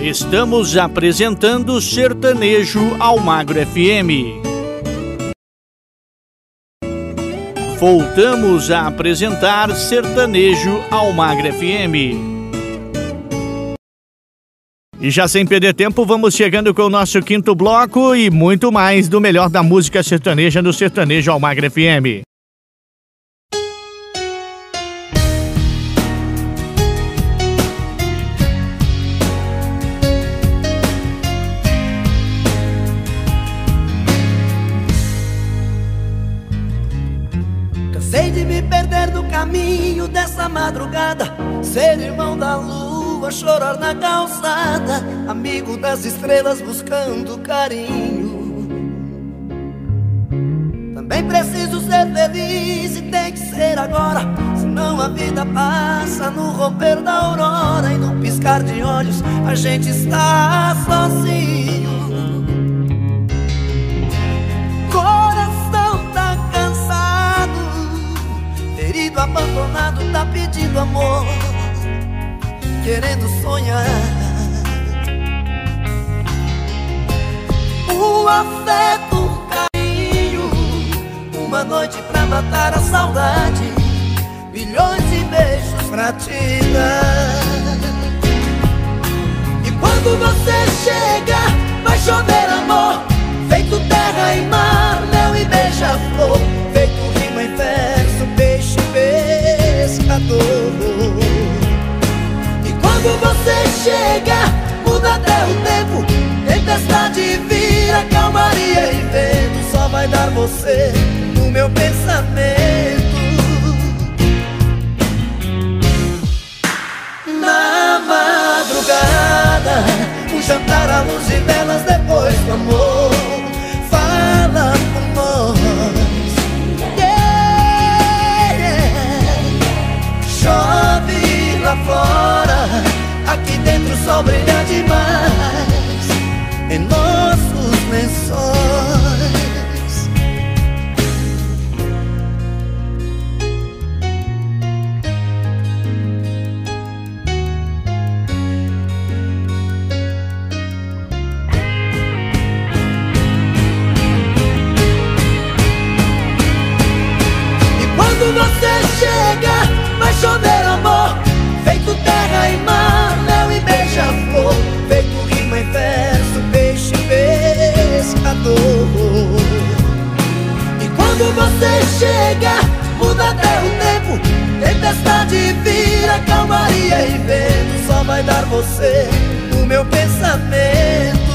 Estamos apresentando Sertanejo Almagro FM. Voltamos a apresentar Sertanejo Almagro FM. E já sem perder tempo, vamos chegando com o nosso quinto bloco e muito mais do melhor da música sertaneja no Sertanejo Almagro FM. Cansei de me perder no caminho dessa madrugada Ser irmão da lua, chorar na calçada Amigo das estrelas buscando carinho. Também preciso ser feliz e tem que ser agora Senão a vida passa no romper da aurora E no piscar de olhos a gente está sozinho. Coração tá cansado Ferido, abandonado, tá pedindo amor Querendo sonhar. O afeto, o carinho Uma noite pra matar a saudade Milhões de beijos pra te dar. E quando você chega Vai chover amor Feito terra e mar, mel e beija-flor Feito rima e verso, peixe e pescador você chega, muda até o tempo. Tempestade vira calmaria e vento. Só vai dar você no meu pensamento. Na madrugada, um jantar à luz de velas. Calmaria e vento, só vai dar você no meu pensamento.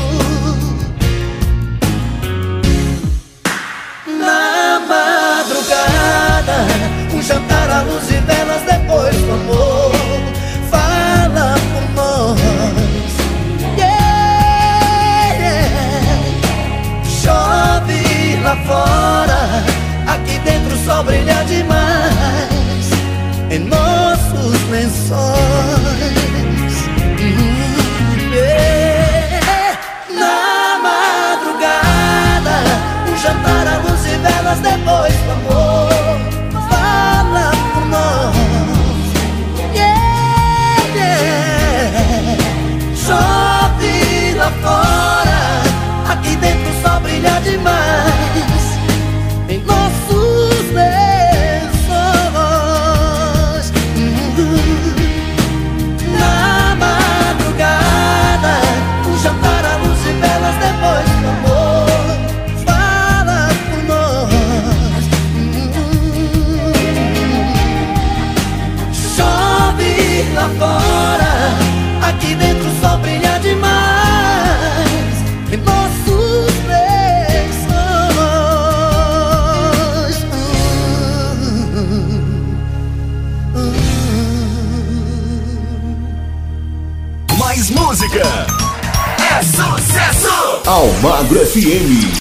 Na madrugada, um jantar à luz e velas depois do amor. Fala por nós. Yeah, yeah. Chove lá fora, aqui dentro o sol brilha demais música. É sucesso. Almagro FM.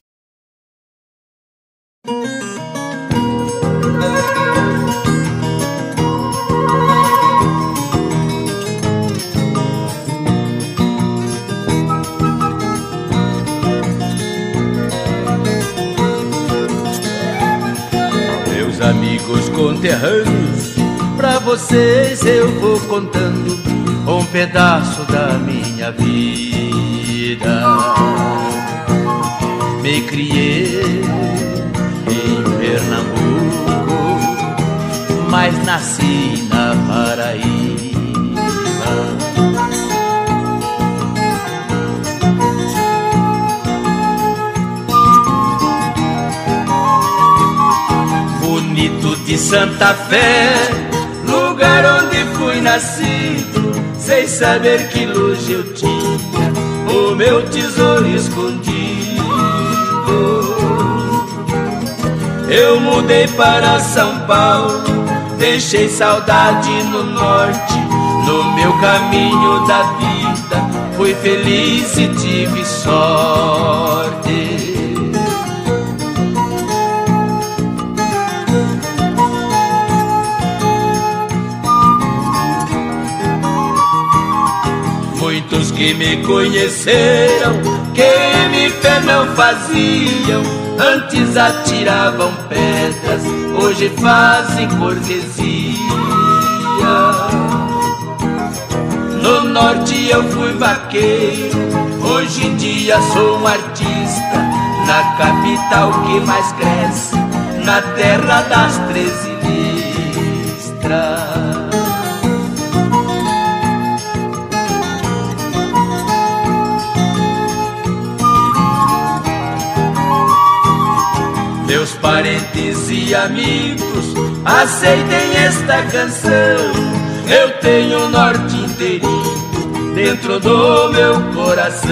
Meus amigos conterrâneos, vocês eu vou contando um pedaço da minha vida. Me criei em Pernambuco, mas nasci na Paraíba. Bonito de Santa Fé, lugar onde fui nascido, sem saber que luz eu tinha, o meu tesouro escondido. Eu mudei para São Paulo, deixei saudade no norte, no meu caminho da vida, fui feliz e tive sorte. Que me conheceram, que me fé não faziam, antes atiravam pedras, hoje fazem cortesia. No norte eu fui vaqueiro, hoje em dia sou um artista, na capital que mais cresce, na terra das treze listras. Parentes e amigos, aceitem esta canção. Eu tenho o norte inteirinho dentro do meu coração.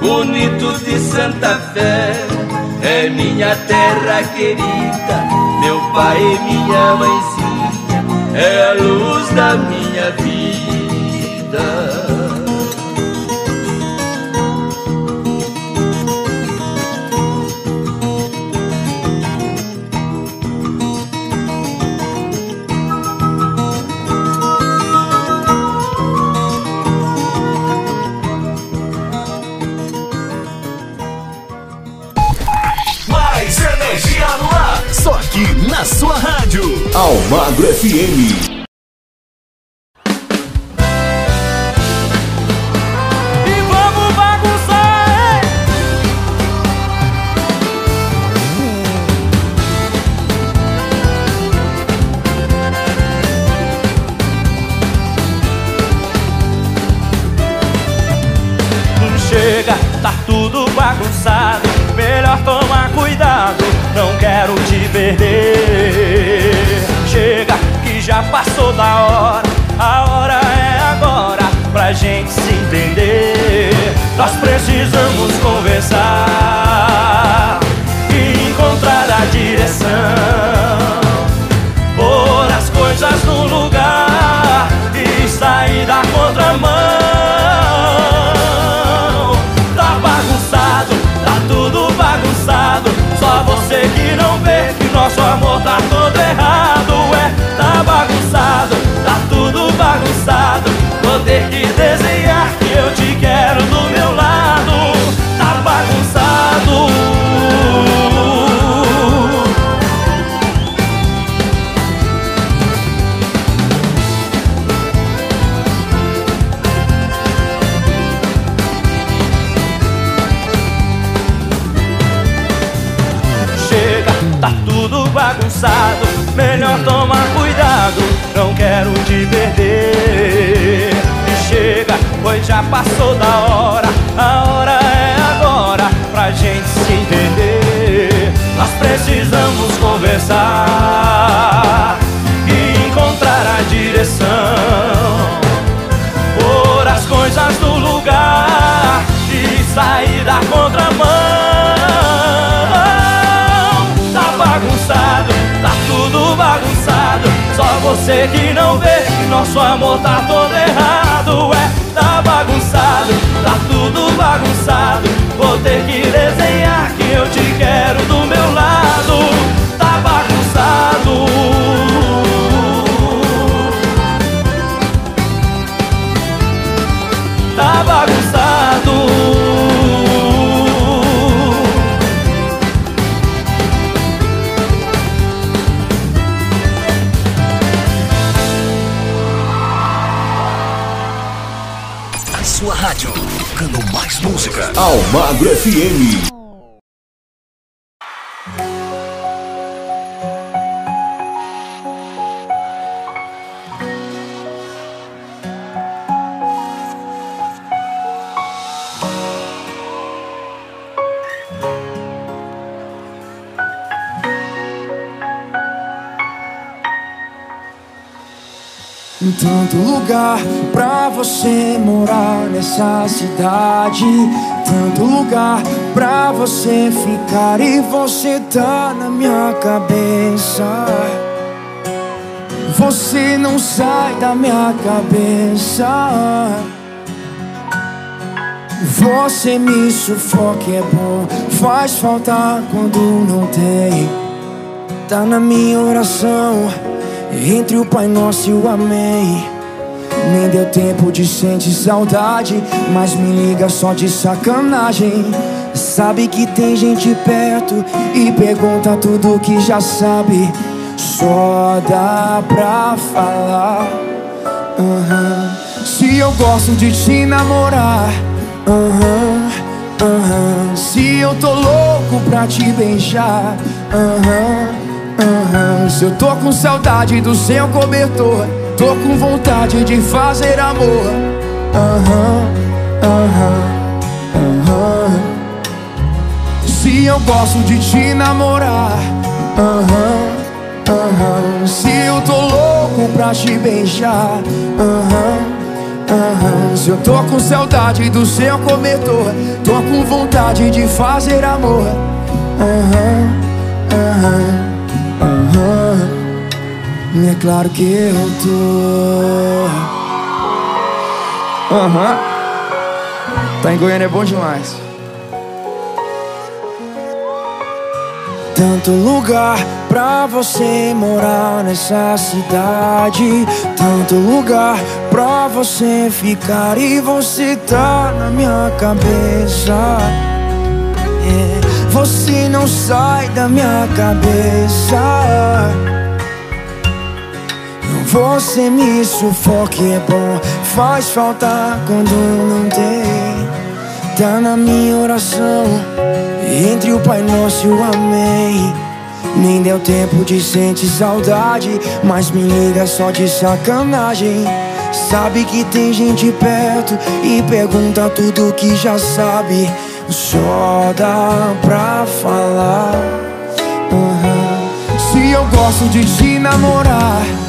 Bonito de Santa Fé, é minha terra querida. Meu pai e minha mãezinha, é a luz da minha vida. Almagro FM. Nós precisamos conversar já passou da hora. A hora é agora pra gente se entender. Nós precisamos conversar e encontrar a direção. Pôr as coisas no lugar e sair da contramão. Tá bagunçado, tá tudo bagunçado. Só você que não vê que nosso amor tá todo errado. É, bagunçado, tá tudo bagunçado. Vou ter que desenhar que eu te quero do meu lado. Mais música. Almagro FM. Tanto lugar pra você morar nessa cidade. Tanto lugar pra você ficar e você tá na minha cabeça. Você não sai da minha cabeça. Você me sufoca, é bom. Faz falta quando não tem. Tá na minha oração. Entre o Pai Nosso e o Amém. Nem deu tempo de sentir saudade. Mas me liga só de sacanagem. Sabe que tem gente perto e pergunta tudo que já sabe. Só dá pra falar. aham. Se eu gosto de te namorar. aham, aham. Se eu tô louco pra te beijar. Se eu tô com saudade do seu cobertor, tô com vontade de fazer amor. Aham, aham. Se eu gosto de te namorar. Aham. Se eu tô louco pra te beijar. Aham. Se eu tô com saudade do seu cobertor, tô com vontade de fazer amor. Aham, é claro que eu tô. Aham, tá em Goiânia é bom demais. Tanto lugar pra você morar nessa cidade. Tanto lugar pra você ficar e você tá na minha cabeça. É, Você não sai da minha cabeça. Você me sufoca e é bom. Faz falta quando não tem. Tá na minha oração. Entre o Pai Nosso e o Amém. Nem deu tempo de sentir saudade Mas me liga só de sacanagem. Sabe que tem gente perto E pergunta tudo que já sabe. Só dá pra falar. Uhum. Se eu gosto de te namorar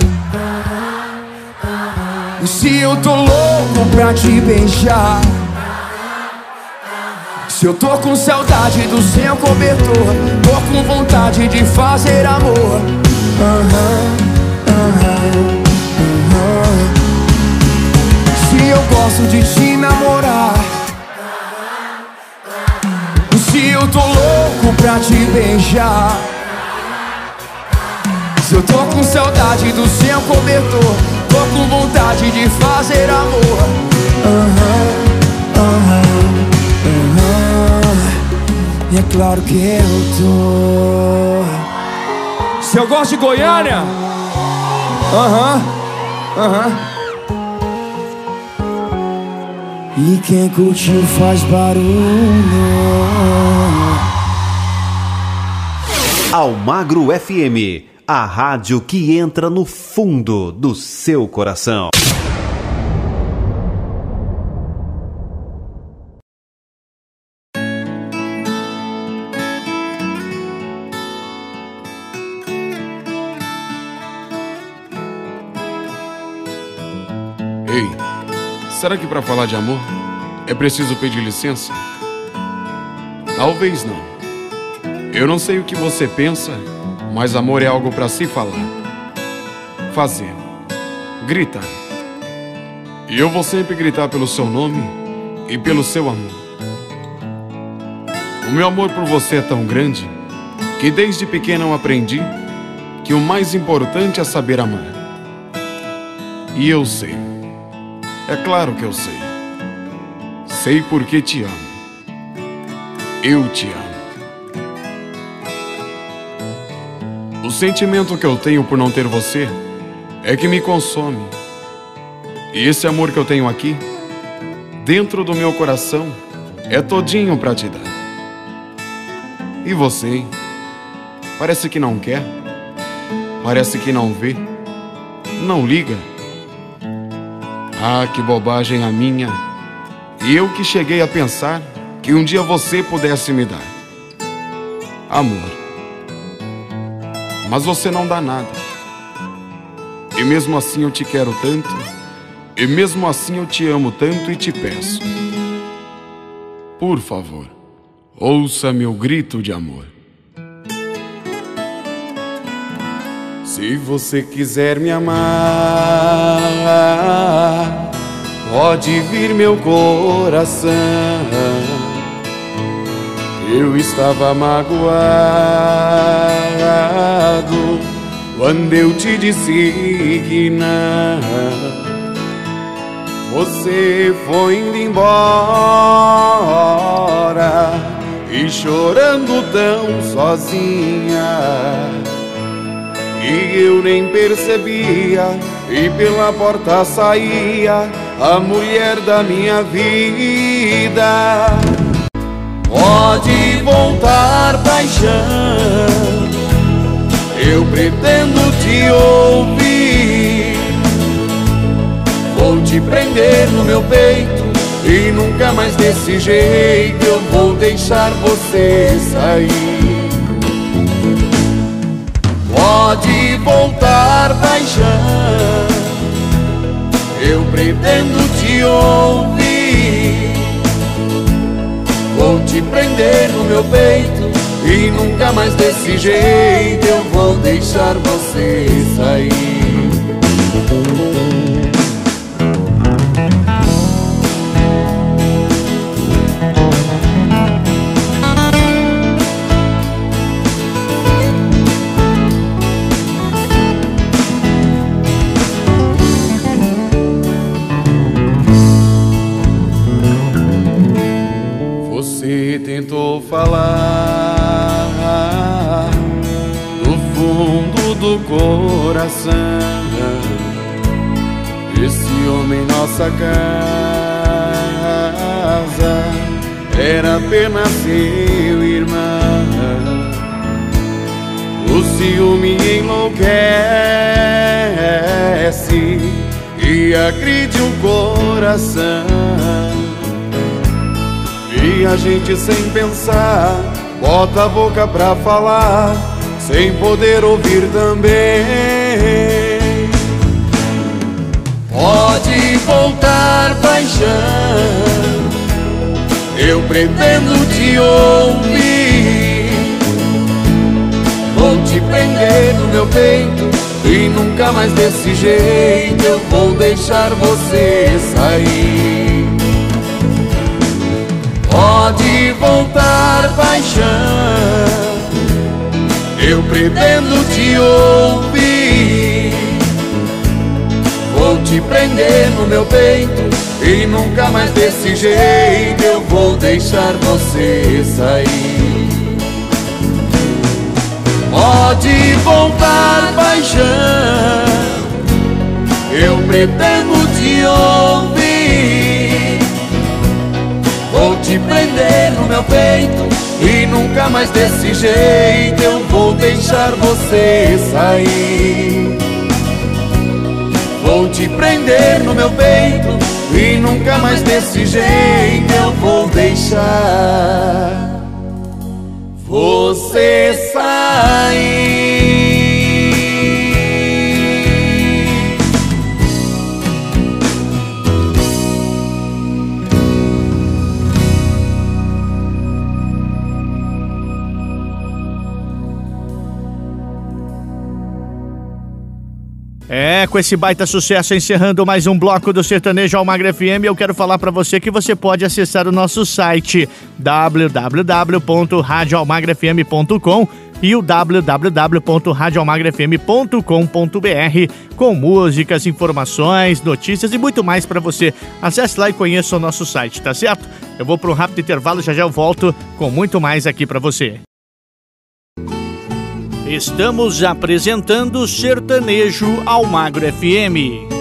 se eu tô louco pra te beijar Se eu tô com saudade do seu cobertor Tô com vontade de fazer amor. Se eu gosto de te namorar Se eu tô louco pra te beijar Se eu tô com saudade do seu cobertor Tô com vontade de fazer amor. Uhum, uhum, uhum. E é claro que eu tô. Se eu gosto de Goiânia? Aham, aham. E quem curtiu faz barulho. Almagro FM a rádio que entra no fundo do seu coração. Ei, será que para falar de amor é preciso pedir licença? Talvez não. Eu não sei o que você pensa mas amor é algo para se falar, fazer, gritar. E eu vou sempre gritar pelo seu nome e pelo seu amor. O meu amor por você é tão grande que desde pequeno eu aprendi que o mais importante é saber amar. E eu sei. É claro que eu sei. Sei porque te amo. Eu te amo. O sentimento que eu tenho por não ter você é que me consome. E esse amor que eu tenho aqui, dentro do meu coração, é todinho para te dar. E você? Parece que não quer, parece que não vê, não liga. Ah, que bobagem a minha. E eu que cheguei a pensar que um dia você pudesse me dar. Amor mas você não dá nada. E mesmo assim eu te quero tanto, e mesmo assim eu te amo tanto e te peço. Por favor, ouça meu grito de amor. Se você quiser me amar, pode vir meu coração. Eu estava magoado quando eu te disse que não. Você foi indo embora e chorando tão sozinha. E eu nem percebia, e pela porta saía a mulher da minha vida. Pode voltar, paixão eu pretendo te ouvir. Vou te prender no meu peito e nunca mais desse jeito eu vou deixar você sair. Pode voltar, paixão. Eu pretendo te ouvir. Vou te prender no meu peito e nunca mais desse jeito eu vou deixar você sair. Coração. ciúme em nossa casa era apenas seu irmão. O ciúme enlouquece e agride o coração. E a gente sem pensar, bota a boca pra falar, sem poder ouvir também. Pode voltar, paixão. Eu pretendo te ouvir. Vou te prender no meu peito e nunca mais desse jeito eu vou deixar você sair. Pode voltar, paixão. Eu pretendo te ouvir. Te prender no meu peito e nunca mais desse jeito eu vou deixar você sair. Pode voltar, paixão. Eu pretendo te ouvir. Vou te prender no meu peito e nunca mais desse jeito eu vou deixar você sair. Vou te prender no meu peito e nunca mais desse jeito eu vou deixar você sair. Com esse baita sucesso, encerrando mais um bloco do Sertanejo Almagra FM, eu quero falar para você que você pode acessar o nosso site www.radioalmagrafm.com e o www.radioalmagrafm.com.br com músicas, informações, notícias e muito mais para você. Acesse lá e conheça o nosso site, tá certo? Eu vou para um rápido intervalo, já já eu volto com muito mais aqui para você. Estamos apresentando Sertanejo Almagro FM.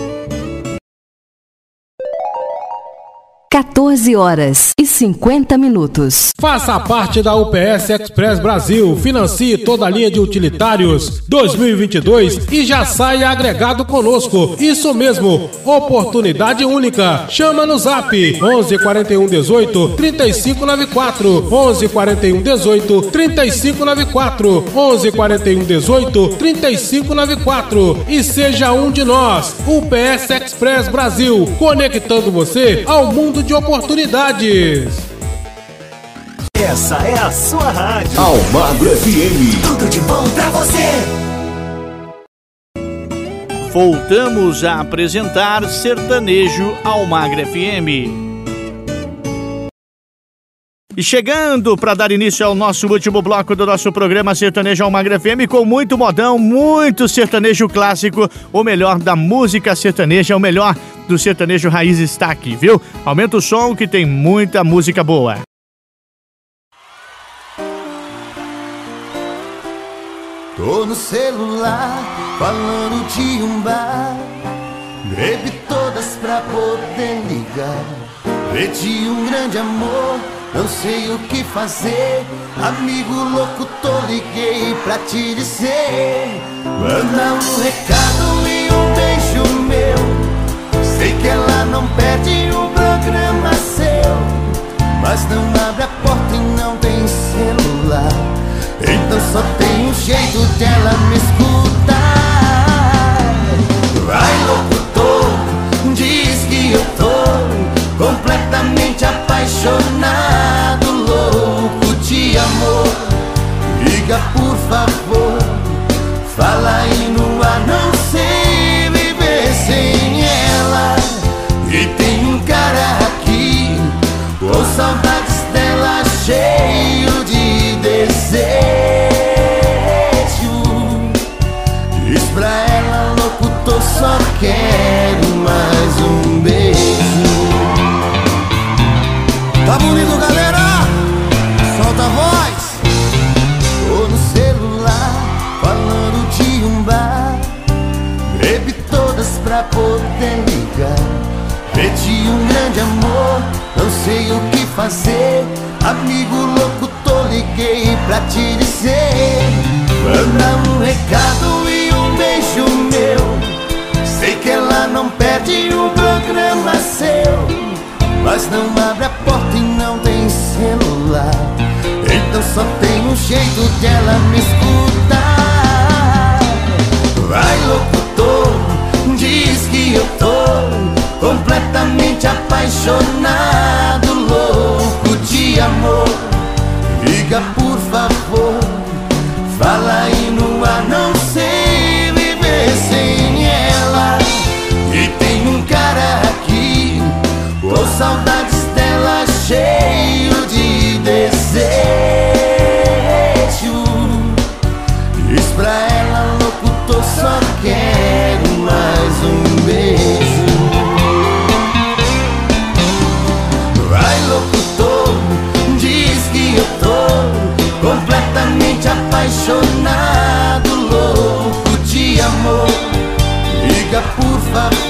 14 horas e 50 minutos. Faça parte da UPS Express Brasil. Financie toda a linha de utilitários 2022 e já saia agregado conosco. Isso mesmo, oportunidade única. Chama no zap 11 41 18 35 94 11 41 18 35 94 11 41 18 35 94 e seja um de nós. UPS Express Brasil, conectando você ao mundo de oportunidades. Essa é a sua rádio. Almagro FM. Tudo de bom pra você. Voltamos a apresentar Sertanejo Almagra FM. E chegando para dar início ao nosso último bloco do nosso programa Sertanejo Almagra FM com muito modão, muito sertanejo clássico, o melhor da música sertaneja, o melhor do sertanejo raiz está aqui, viu? Aumenta o som que tem muita música boa. Tô no celular falando de um bar. Bebi todas pra poder ligar. Perdi um grande amor, não sei o que fazer. Amigo louco, tô liguei pra te dizer. Manda um recado e um beijo meu. Sei que ela não perde um programa seu. Mas não abre a porta e não tem celular. Então só tem um jeito dela me escutar. Completamente apaixonado, louco de amor. Liga por favor, fala aí no ar, não sei o que fazer. Amigo louco, tô liguei pra te dizer. Manda um recado e um beijo meu. Sei que ela não perde um programa seu. Mas não abre a porta e não tem celular. Então só tem um jeito dela me escutar. Vai, locutor, apaixonado, louco de amor. Liga, por favor, apaixonado, louco de amor. Liga, por favor,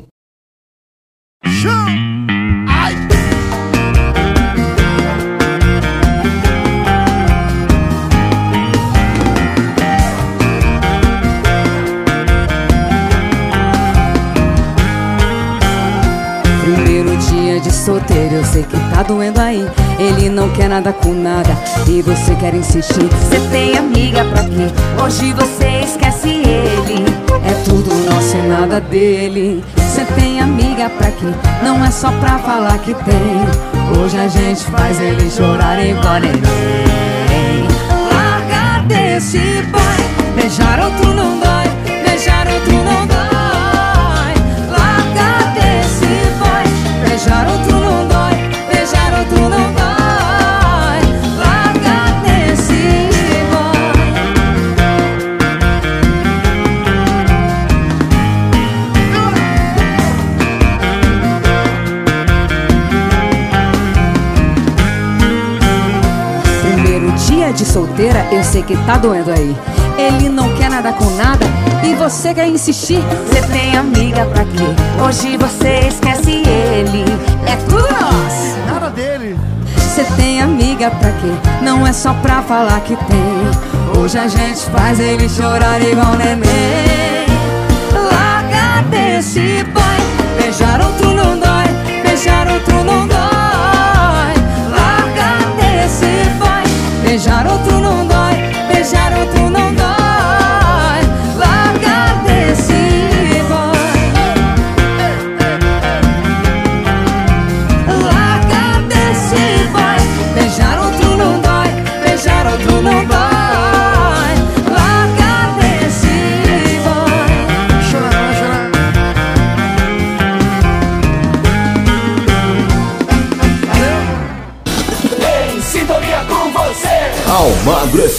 Quer nada com nada e você quer insistir. Você tem amiga pra quê? Hoje você esquece ele. É tudo nosso e nada dele. Você tem amiga pra quê? Não é só pra falar que tem. Hoje a gente faz ele chorar igual neném. Larga desse boy. Beijar outro não dói. Beijar outro não dói. Larga desse boy. Beijar outro solteira, eu sei que tá doendo aí. Ele não quer nada com nada e você quer insistir. Você tem amiga pra quê? Hoje você esquece ele. É tudo nosso. Nada dele. Você tem amiga pra quê? Não é só pra falar que tem. Hoje a gente faz ele chorar igual neném. Larga desse boy. Beijar outro não dói. Beijar outro não dói. Larga desse boy. Beijar outro não dói. Beijar outro não dói.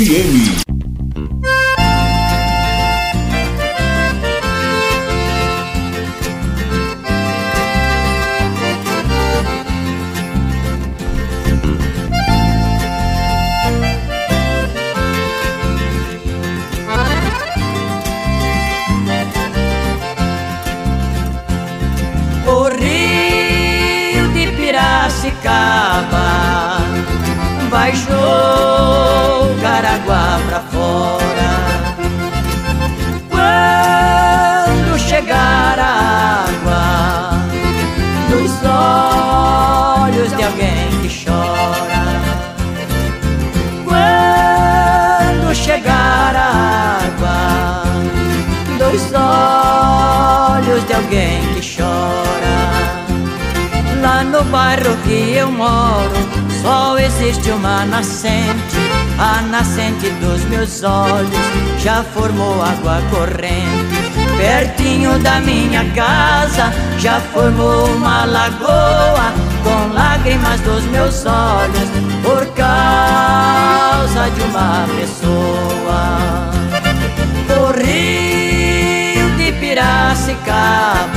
FM. Existe uma nascente. A nascente dos meus olhos já formou água corrente. Pertinho da minha casa já formou uma lagoa com lágrimas dos meus olhos por causa de uma pessoa. O rio de Piracicaba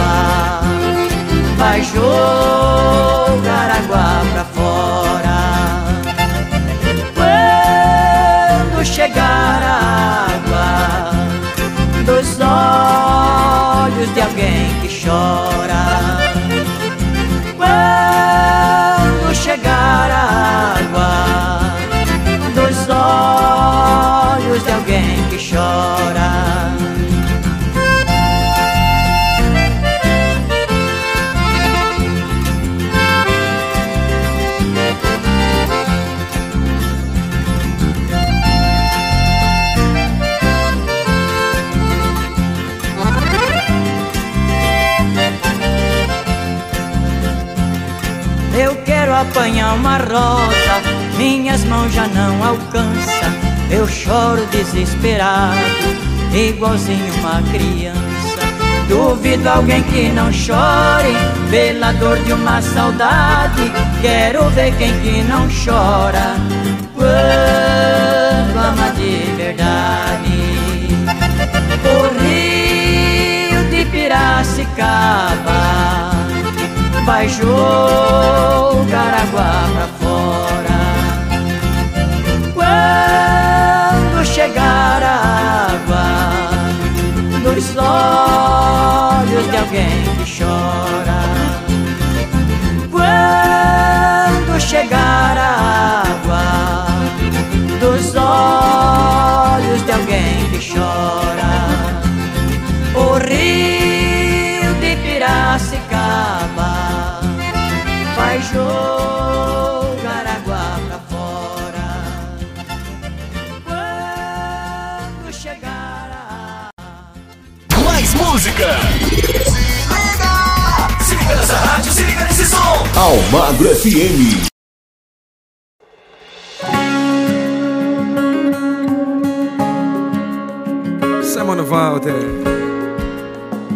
vai jogar água pra olhos de alguém que chora. Apanhar uma rosa, minhas mãos já não alcançam. Eu choro desesperado, igualzinho uma criança. Duvido alguém que não chore pela dor de uma saudade. Quero ver quem que não chora quando ama de verdade. O rio de Piracicaba vai jogar água pra fora. Quando chegar a água nos olhos de alguém que chora. Quando chegar a água dos olhos de alguém que chora. O rio rádio, se liga nesse som! Almagro FM. Mano Walter.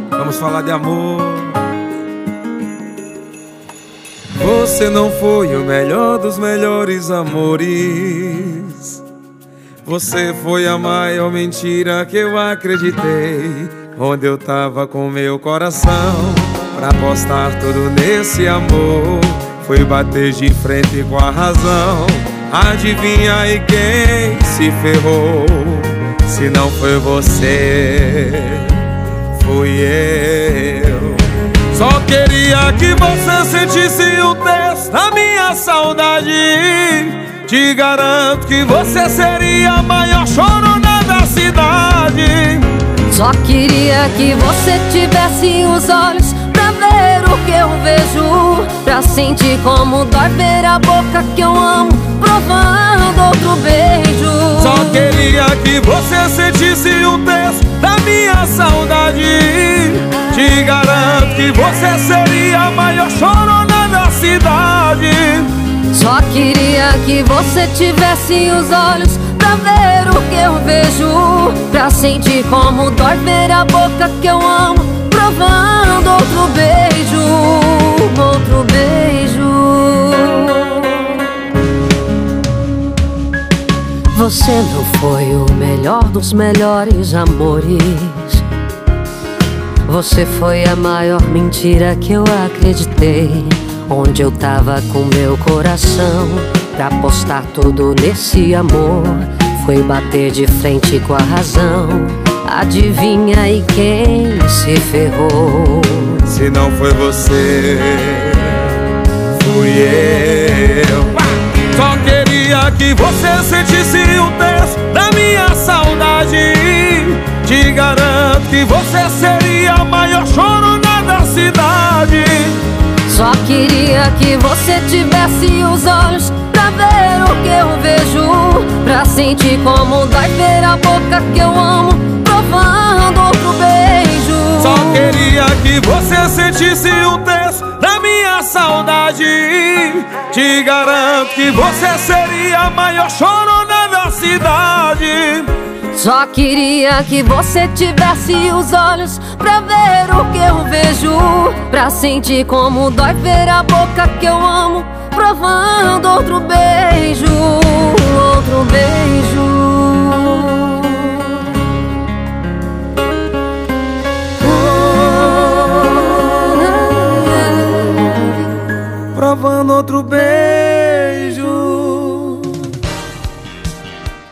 Vamos falar de amor. Você não foi o melhor dos melhores amores. Você foi a maior mentira que eu acreditei. Onde eu tava com meu coração pra apostar tudo nesse amor. Fui bater de frente com a razão. Adivinha aí quem se ferrou? Se não foi você, fui eu. Só queria que você sentisse o texto da minha saudade. Te garanto que você seria a maior chorona da cidade. Só queria que você tivesse os olhos o que eu vejo. Pra sentir como dói ver a boca que eu amo, provando outro beijo. Só queria que você sentisse o texto da minha saudade. Te garanto que você seria a maior chorona da cidade. Só queria que você tivesse os olhos pra ver o que eu vejo. Pra sentir como dói ver a boca que eu amo, outro beijo, outro beijo. Você não foi o melhor dos melhores amores. Você foi a maior mentira que eu acreditei. Onde eu tava com meu coração pra apostar tudo nesse amor. Foi bater de frente com a razão. Adivinha aí quem se ferrou? Se não foi você, fui eu. Só queria que você sentisse o texto da minha saudade. Te garanto que você seria a maior chorona da cidade. Só queria que você tivesse os olhos ver o que eu vejo. Pra sentir como dói ver a boca que eu amo, provando outro beijo. Só queria que você sentisse um terço da minha saudade Te garanto que você seria a maior chorona da cidade Só queria que você tivesse os olhos pra ver o que eu vejo Pra sentir como dói ver a boca que eu amo Provando outro beijo, outro beijo. Provando outro beijo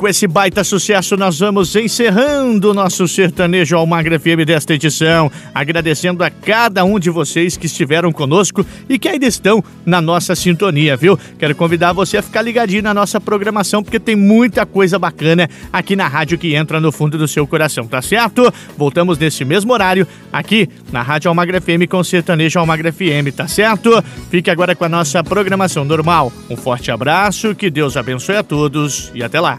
Com esse baita sucesso, nós vamos encerrando o nosso sertanejo Almagra FM desta edição, agradecendo a cada um de vocês que estiveram conosco e que ainda estão na nossa sintonia, viu? Quero convidar você a ficar ligadinho na nossa programação, porque tem muita coisa bacana aqui na rádio que entra no fundo do seu coração, tá certo? Voltamos nesse mesmo horário, aqui na Rádio Almagra FM com o sertanejo Almagra FM, tá certo? Fique agora com a nossa programação normal. Um forte abraço, que Deus abençoe a todos e até lá.